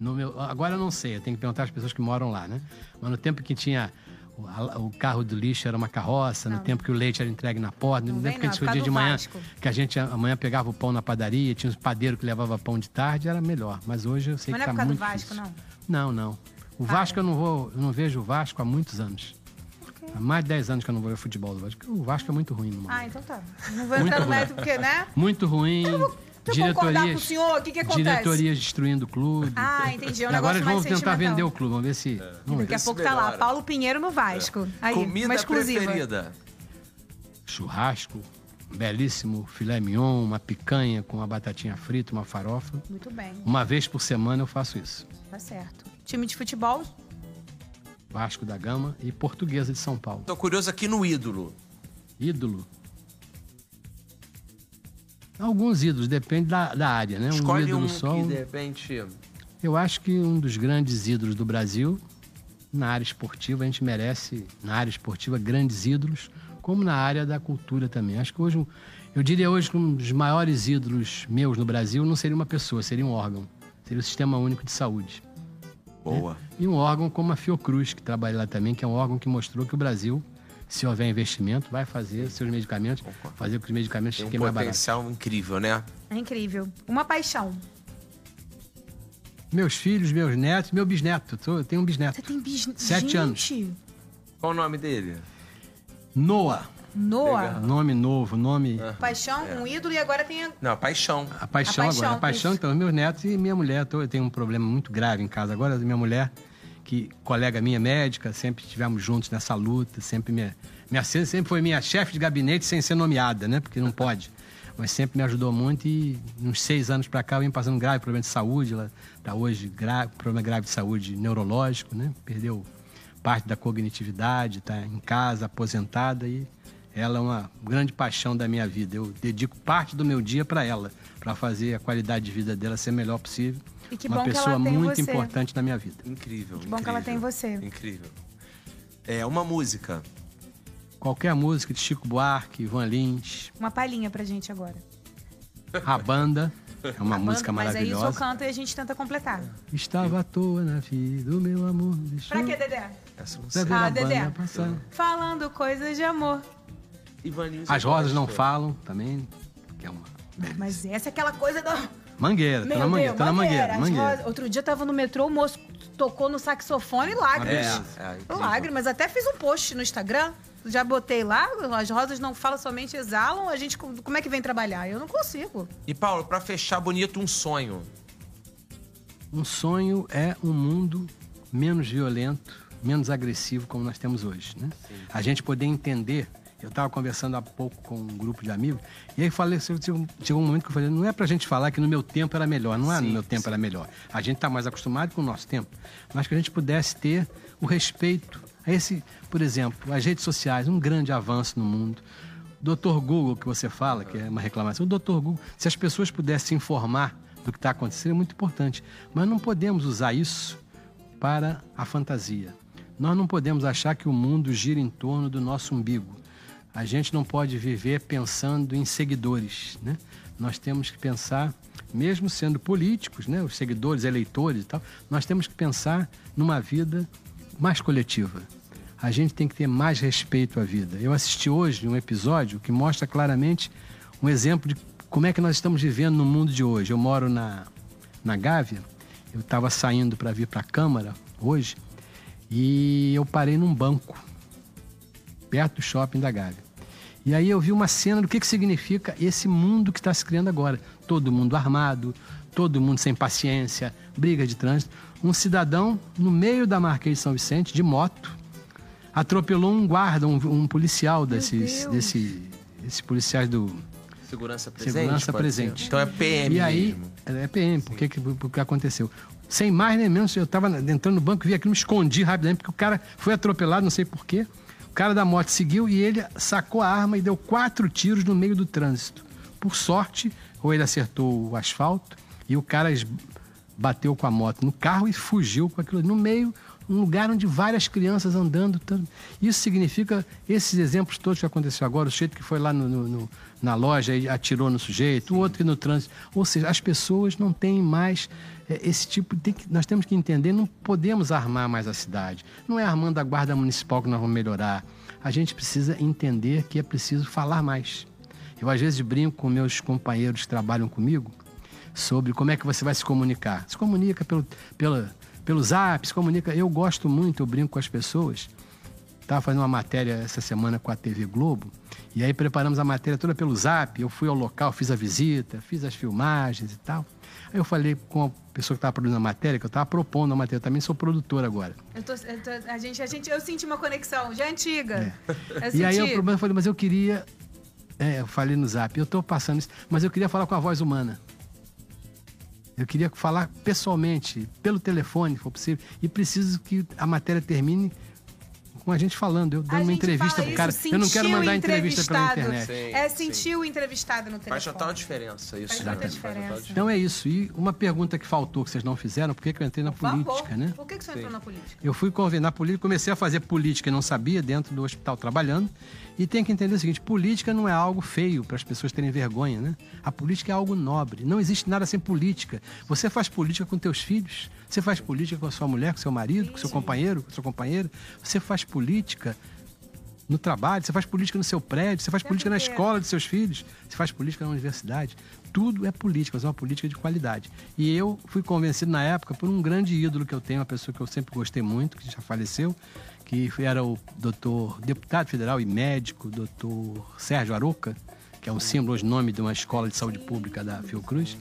no meu, agora eu não sei, eu tenho que perguntar às pessoas que moram lá, né? Mas no tempo que tinha o, carro do lixo era uma carroça, no tempo que o leite era entregue na porta, no Não tempo vem que a não, gente por foi dia causa de manhã, Vasco. que a gente amanhã pegava o pão na padaria, tinha os padeiros que levava pão de tarde, era melhor. Mas hoje eu sei Mas que não é tá por causa do muito Vasco, difícil. não? Não, não. O Vasco eu não vou, eu não vejo o Vasco há muitos anos. Há mais de 10 anos que eu não vou ver futebol do Vasco. O Vasco é muito ruim no momento. Ah, então tá. Não vou Muito entrar no mérito porque, né? Muito ruim. Se eu concordar com o senhor, o que, que acontece? Diretorias destruindo o clube. Ah, entendi. É um agora eles negócio vão mais tentar vender o clube. Vamos ver se. Vamos Daqui ver. a Esse pouco tá lá. Paulo Pinheiro no Vasco. Aí, uma Comida exclusiva. preferida. Churrasco, belíssimo filé mignon, uma picanha com uma batatinha frita, uma farofa. Muito bem, Uma vez por semana eu faço isso. tá certo. Time de futebol? Vasco da Gama e Portuguesa de São Paulo. Tô curioso aqui no ídolo. Ídolo. Alguns ídolos, depende da, da área, né? Escolhe ídolo um só. que de repente. Eu acho que um dos grandes ídolos do Brasil, na área esportiva, a gente merece, na área esportiva, grandes ídolos, como na área da cultura também. Acho que hoje, um- eu diria hoje que um dos maiores ídolos meus no Brasil não seria uma pessoa, seria um órgão. Seria o Sistema Único de Saúde. Boa. E um órgão como a Fiocruz, que trabalha lá também, que é um órgão que mostrou que o Brasil, se houver investimento, vai fazer seus medicamentos, Concordo. fazer com que os medicamentos Tem um fiquem mais baratos. potencial incrível, né? É incrível. Uma paixão. Meus filhos, meus netos, meu bisneto. Tô- Eu tenho um bisneto. Você tem bisneto? Sete Gente, anos. Qual o nome dele? Noah. Noah. Nome novo, nome. Paixão, um ídolo e agora tem... Não, paixão. A paixão, A paixão, agora. A paixão, isso. então, meus netos e minha mulher. Tô- Eu tenho um problema muito grave em casa agora. Minha mulher, que colega minha médica, sempre estivemos juntos nessa luta, sempre me, minha assistente sempre foi minha chefe de gabinete sem ser nomeada, né? Porque não <laughs> pode. Mas sempre me ajudou muito e uns seis anos pra cá eu vim passando um grave problema de saúde. Ela tá hoje grave, problema grave de saúde neurológico, né? Perdeu parte da cognitividade, tá em casa, aposentada e ela é uma grande paixão da minha vida. Eu dedico parte do meu dia para ela, para fazer a qualidade de vida dela ser a melhor possível. E que uma bom que pessoa muito você. importante na minha vida. Incrível. Que bom que ela tem você. Incrível. É uma música. Qualquer música de Chico Buarque, Ivan Lins, Uma palhinha pra gente agora. a banda, é uma música Mas aí o maravilhosa. canta e a gente tenta completar. Estava à toa na vida, o meu amor deixou. Pra quê, Dedé? Essa não Pra sei. Ah, a Dedé. passar. Falando coisas de amor. Ivaninho, As eu rosas não falam também, que é uma Mas essa é aquela coisa do... mangueira, tá na mangueira, Deus, tá na mangueira, mangueira. Outro dia eu tava no metrô, o moço tocou no saxofone e lágrimas. É, é, incrível. lágrimas. Até fiz um post no Instagram. Já botei lá, as rosas não falam, somente exalam. A gente, como é que vem trabalhar? Eu não consigo. E Paulo, pra fechar bonito, um sonho. Um sonho é um mundo menos violento, menos agressivo como nós temos hoje, né? A gente poder entender. Eu estava conversando há pouco com um grupo de amigos e aí falei, chegou chegou um momento que eu falei, não é pra gente falar que no meu tempo era melhor, não é no Sim, meu tempo era melhor. A gente está mais acostumado com o nosso tempo, mas que a gente pudesse ter o respeito a esse, por exemplo, as redes sociais, um grande avanço no mundo. Doutor Google, que você fala, que é uma reclamação, o doutor Google, se as pessoas pudessem se informar do que está acontecendo, é muito importante. Mas não podemos usar isso para a fantasia. Nós não podemos achar que o mundo gira em torno do nosso umbigo. A gente não pode viver pensando em seguidores, né? Nós temos que pensar, mesmo sendo políticos, né, os seguidores, eleitores e tal, nós temos que pensar numa vida mais coletiva. A gente tem que ter mais respeito à vida. Eu assisti hoje um episódio que mostra claramente um exemplo de como é que nós estamos vivendo no mundo de hoje. Eu moro na, na Gávea, eu estava saindo para vir para a Câmara hoje e eu parei num banco, perto do shopping da Gávea. E aí eu vi uma cena do que, que significa esse mundo que está se criando agora. Todo mundo armado, todo mundo sem paciência, briga de trânsito. Um cidadão no meio da Marquês de São Vicente, de moto, atropelou um guarda, um, um policial desses, desse, esses policiais do, Segurança presente? Segurança pode ser? presente. Então é PM e aí, mesmo. é PM, por que, que, por que aconteceu? Sem mais nem menos, eu estava entrando no banco, vi aquilo, me escondi rapidamente, porque o cara foi atropelado, não sei porquê. O cara da moto seguiu e ele sacou a arma e deu quatro tiros no meio do trânsito. Por sorte, ou ele acertou o asfalto e o cara bateu com a moto no carro e fugiu com aquilo no meio, um lugar onde várias crianças andando. Isso significa esses exemplos todos que aconteceu agora, o sujeito que foi lá no- no- na loja e atirou no sujeito, o outro que no trânsito. Ou seja, as pessoas não têm mais esse tipo. tem que- nós temos que entender, não podemos armar mais a cidade. Não é armando a guarda municipal que nós vamos melhorar. A gente precisa entender que é preciso falar mais. Eu às vezes brinco com meus companheiros que trabalham comigo sobre como é que você vai se comunicar. Se comunica pelo, pela, pelo zap, se comunica. Eu gosto muito, eu brinco com as pessoas, estava fazendo uma matéria essa semana com a TV Globo, e aí preparamos a matéria toda pelo Zap. Eu fui ao local, fiz a visita, fiz as filmagens e tal. Eu falei com a pessoa que estava produzindo a matéria, que eu estava propondo a matéria, eu também sou produtor agora. Eu, tô, eu, tô, a gente, a gente, eu senti uma conexão, já antiga. É. E aí o problema eu falei, mas eu queria. É, eu falei no Zap, eu estou passando isso, mas eu queria falar com a voz humana. Eu queria falar pessoalmente, pelo telefone, se for possível, e preciso que a matéria termine com a gente falando, eu dando uma entrevista pro cara. Eu não quero mandar entrevista pela internet. Sim, é sentir o entrevistado no telefone. Faz total diferença isso. Faz total diferença. Então é isso. E uma pergunta que faltou, que vocês não fizeram, por que, que eu entrei na por política, favor. né? Por que, que você entrou na política? Eu fui na política, comecei a fazer política e não sabia, dentro do hospital trabalhando. E tem que entender o seguinte: política não é algo feio para as pessoas terem vergonha, né? A política é algo nobre. Não existe nada sem política. Você faz política com teus filhos, você faz política com a sua mulher, com seu marido, com seu companheiro, com seu companheiro. Você faz política no trabalho, você faz política no seu prédio, você faz política na escola de seus filhos, você faz política na universidade. Tudo é política, mas é uma política de qualidade. E eu fui convencido na época por um grande ídolo que eu tenho, uma pessoa que eu sempre gostei muito, que já faleceu, que era o doutor, deputado federal e médico, doutor Sérgio Aroca, que é um símbolo hoje, nome de uma escola de saúde pública da Fiocruz.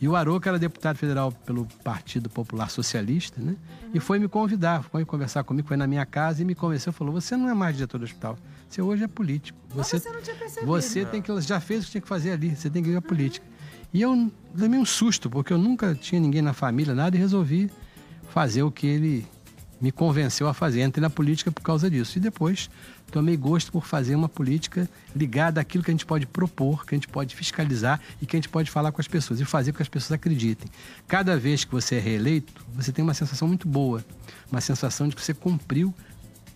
E o Aroca era deputado federal pelo Partido Popular Socialista, né? E foi me convidar, foi conversar comigo, foi na minha casa e me convenceu, falou: "Você não é mais diretor do hospital, você hoje é político. Você, você não tinha percebido. Você tem que já fez o que tinha que fazer ali, você tem que ir à política". E eu levei um susto, porque eu nunca tinha ninguém na família, nada, e resolvi fazer o que ele me convenceu a fazer. Entrei na política por causa disso. E depois tomei gosto por fazer uma política ligada àquilo que a gente pode propor, que a gente pode fiscalizar e que a gente pode falar com as pessoas e fazer com que as pessoas acreditem. Cada vez que você é reeleito, você tem uma sensação muito boa, uma sensação de que você cumpriu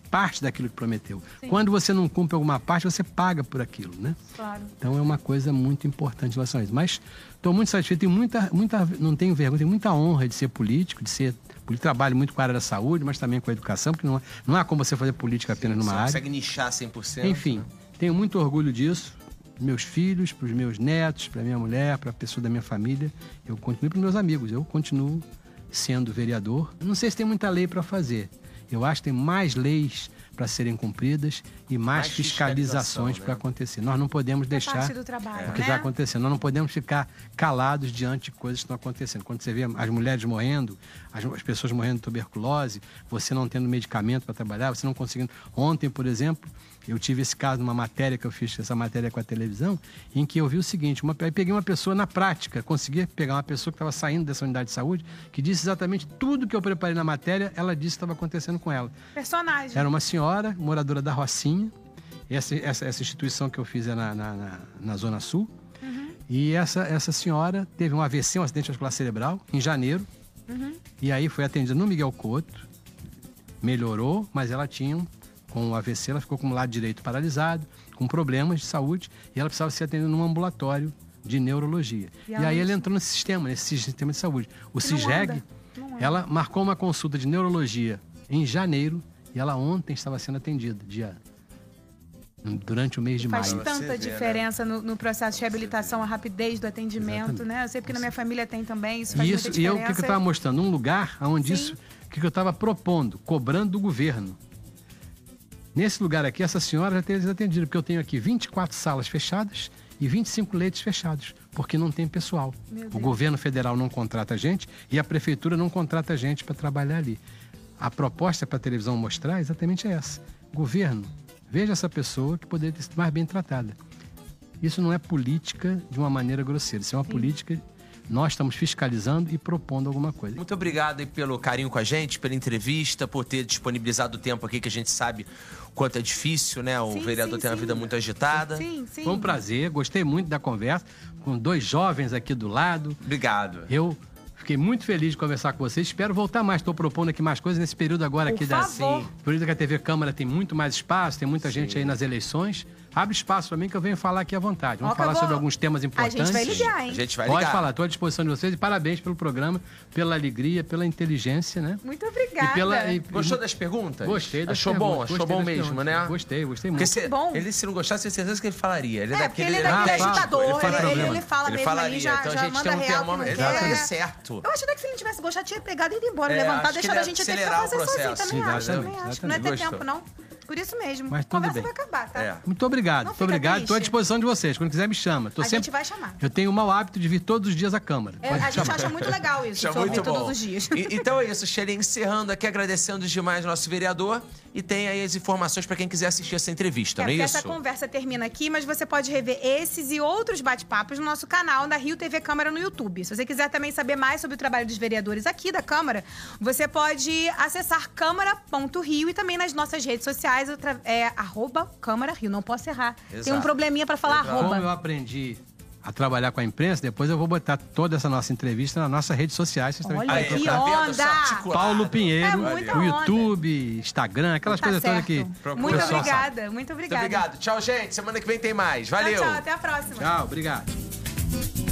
parte daquilo que prometeu. Sim. Quando você não cumpre alguma parte, você paga por aquilo, né? Claro. Então é uma coisa muito importante em relação a isso. Mas estou muito satisfeito, tenho muita, muita, não tenho vergonha, tenho muita honra de ser político, de ser político. Trabalho muito com a área da saúde, mas também com a educação, porque não, é, não há como você fazer política apenas Sim, numa área. Você consegue nichar 100%. Enfim, né? tenho muito orgulho disso. Meus filhos, para os meus netos, para minha mulher, para a pessoa da minha família. Eu continuo para os meus amigos. Eu continuo sendo vereador. Não sei se tem muita lei para fazer. Eu acho que tem mais leis para serem cumpridas e mais, mais fiscalizações né? para acontecer. Nós não podemos é deixar trabalho, o que está né? acontecendo. Nós não podemos ficar calados diante de coisas que estão acontecendo. Quando você vê as mulheres morrendo, as, as pessoas morrendo de tuberculose, você não tendo medicamento para trabalhar, você não conseguindo. Ontem, por exemplo, eu tive esse caso numa matéria que eu fiz, essa matéria com a televisão, em que eu vi o seguinte: uma, eu peguei uma pessoa na prática, consegui pegar uma pessoa que estava saindo dessa unidade de saúde, que disse exatamente tudo que eu preparei na matéria, ela disse que estava acontecendo com ela. Personagem. Era uma senhora, moradora da Rocinha. Essa, essa, essa instituição que eu fiz é na, na, na, na Zona Sul. Uhum. E essa, essa senhora teve um AVC, um acidente vascular cerebral, em janeiro. Uhum. E aí foi atendida no Miguel Couto. Melhorou, mas ela tinha um com o AVC, ela ficou com o lado direito paralisado, com problemas de saúde, e ela precisava ser atendida num ambulatório de neurologia. E, e aí ela entrou nesse sistema, nesse sistema de saúde. O CISREG, ela marcou uma consulta de neurologia em janeiro e ela ontem estava sendo atendida, dia durante o mês de faz maio. Faz tanta né? diferença no, no, processo de reabilitação, a rapidez do atendimento, Exatamente. né? Eu sei porque na minha família tem também, isso faz isso, muita diferença. E eu, o que, que eu estava mostrando? Um lugar onde Sim. isso, o que, que eu estava propondo, cobrando do governo. Nesse lugar aqui, essa senhora já teve atendido, porque eu tenho aqui 24 salas fechadas e 25 leitos fechados, porque não tem pessoal. O governo federal não contrata gente e a prefeitura não contrata gente para trabalhar ali. A proposta para a televisão mostrar é exatamente essa. Governo, veja essa pessoa que poderia ter sido mais bem tratada. Isso não é política de uma maneira grosseira, isso é uma Sim. política nós estamos fiscalizando e propondo alguma coisa. Muito obrigado pelo carinho com a gente, pela entrevista, por ter disponibilizado o tempo aqui, que a gente sabe quanto é difícil, né? O sim, vereador sim, tem uma sim. vida muito agitada. Sim, sim. Foi um prazer, gostei muito da conversa, com dois jovens aqui do lado. Obrigado. Eu Fiquei muito feliz de conversar com vocês. Espero voltar mais. Estou propondo aqui mais coisas nesse período agora Por aqui favor. da. Sim. Período que a TV Câmara tem muito mais espaço, tem muita gente aí nas eleições. Abre espaço para mim que eu venho falar aqui à vontade. Vamos falar vou... sobre alguns temas importantes. A gente vai ligar, hein? A gente vai Pode ligar. falar, estou à disposição de vocês e parabéns pelo programa, pela alegria, pela inteligência, né? Muito obrigada. E pela, e, Gostou das perguntas? Gostei das Achou perguntas. bom, achou bom mesmo, perguntas. né? Gostei, gostei muito. Porque se, bom. Ele, se não gostasse, tenho certeza que ele falaria. Ele é, é porque ele é daquele ah, agitador, ele, ele, ele, fala ele mesmo falaria. ali, já, então já a gente manda tem um real tema... que Ele não é quer. certo. Eu acho até que se ele tivesse gostado, tinha pegado e ido embora, É, levantado, deixado a ele gente ter que fazer sozinho também, acho. Não é ter tempo, não. Por isso mesmo. Mas a tudo conversa bem. vai acabar, tá? É. Muito obrigado, Não muito obrigado. Estou à disposição de vocês. Quando quiser, me chama. Tô A sempre... gente vai chamar. Eu tenho o mau hábito de vir todos os dias à Câmara. É, a gente chamar. acha muito legal isso, Isso é muito todos bom. os dias. E- então é isso, Shelly, encerrando aqui, agradecendo demais nosso vereador. E tem aí as informações para quem quiser assistir essa entrevista, É, não é isso? essa conversa termina aqui, mas você pode rever esses e outros bate-papos no nosso canal da Rio TV Câmara no YouTube. Se você quiser também saber mais sobre o trabalho dos vereadores aqui da Câmara, você pode acessar câmara.rio e também nas nossas redes sociais, outra- é arroba Câmara Rio. Não posso errar. Tem um Exato. probleminha pra falar Exato. Como eu arroba. aprendi a trabalhar com a imprensa, depois eu vou botar toda essa nossa entrevista nas nossas redes sociais. Vocês também Olha podem que tá onda! Articulado. Paulo Pinheiro, É o onda. YouTube, Instagram, aquelas Tá coisas todas certo. o Muito sabe. obrigada, muito Muito obrigada. obrigado. Tchau, gente. Semana que vem tem mais. Valeu. Tchau, tchau, até a próxima. Tchau, obrigado.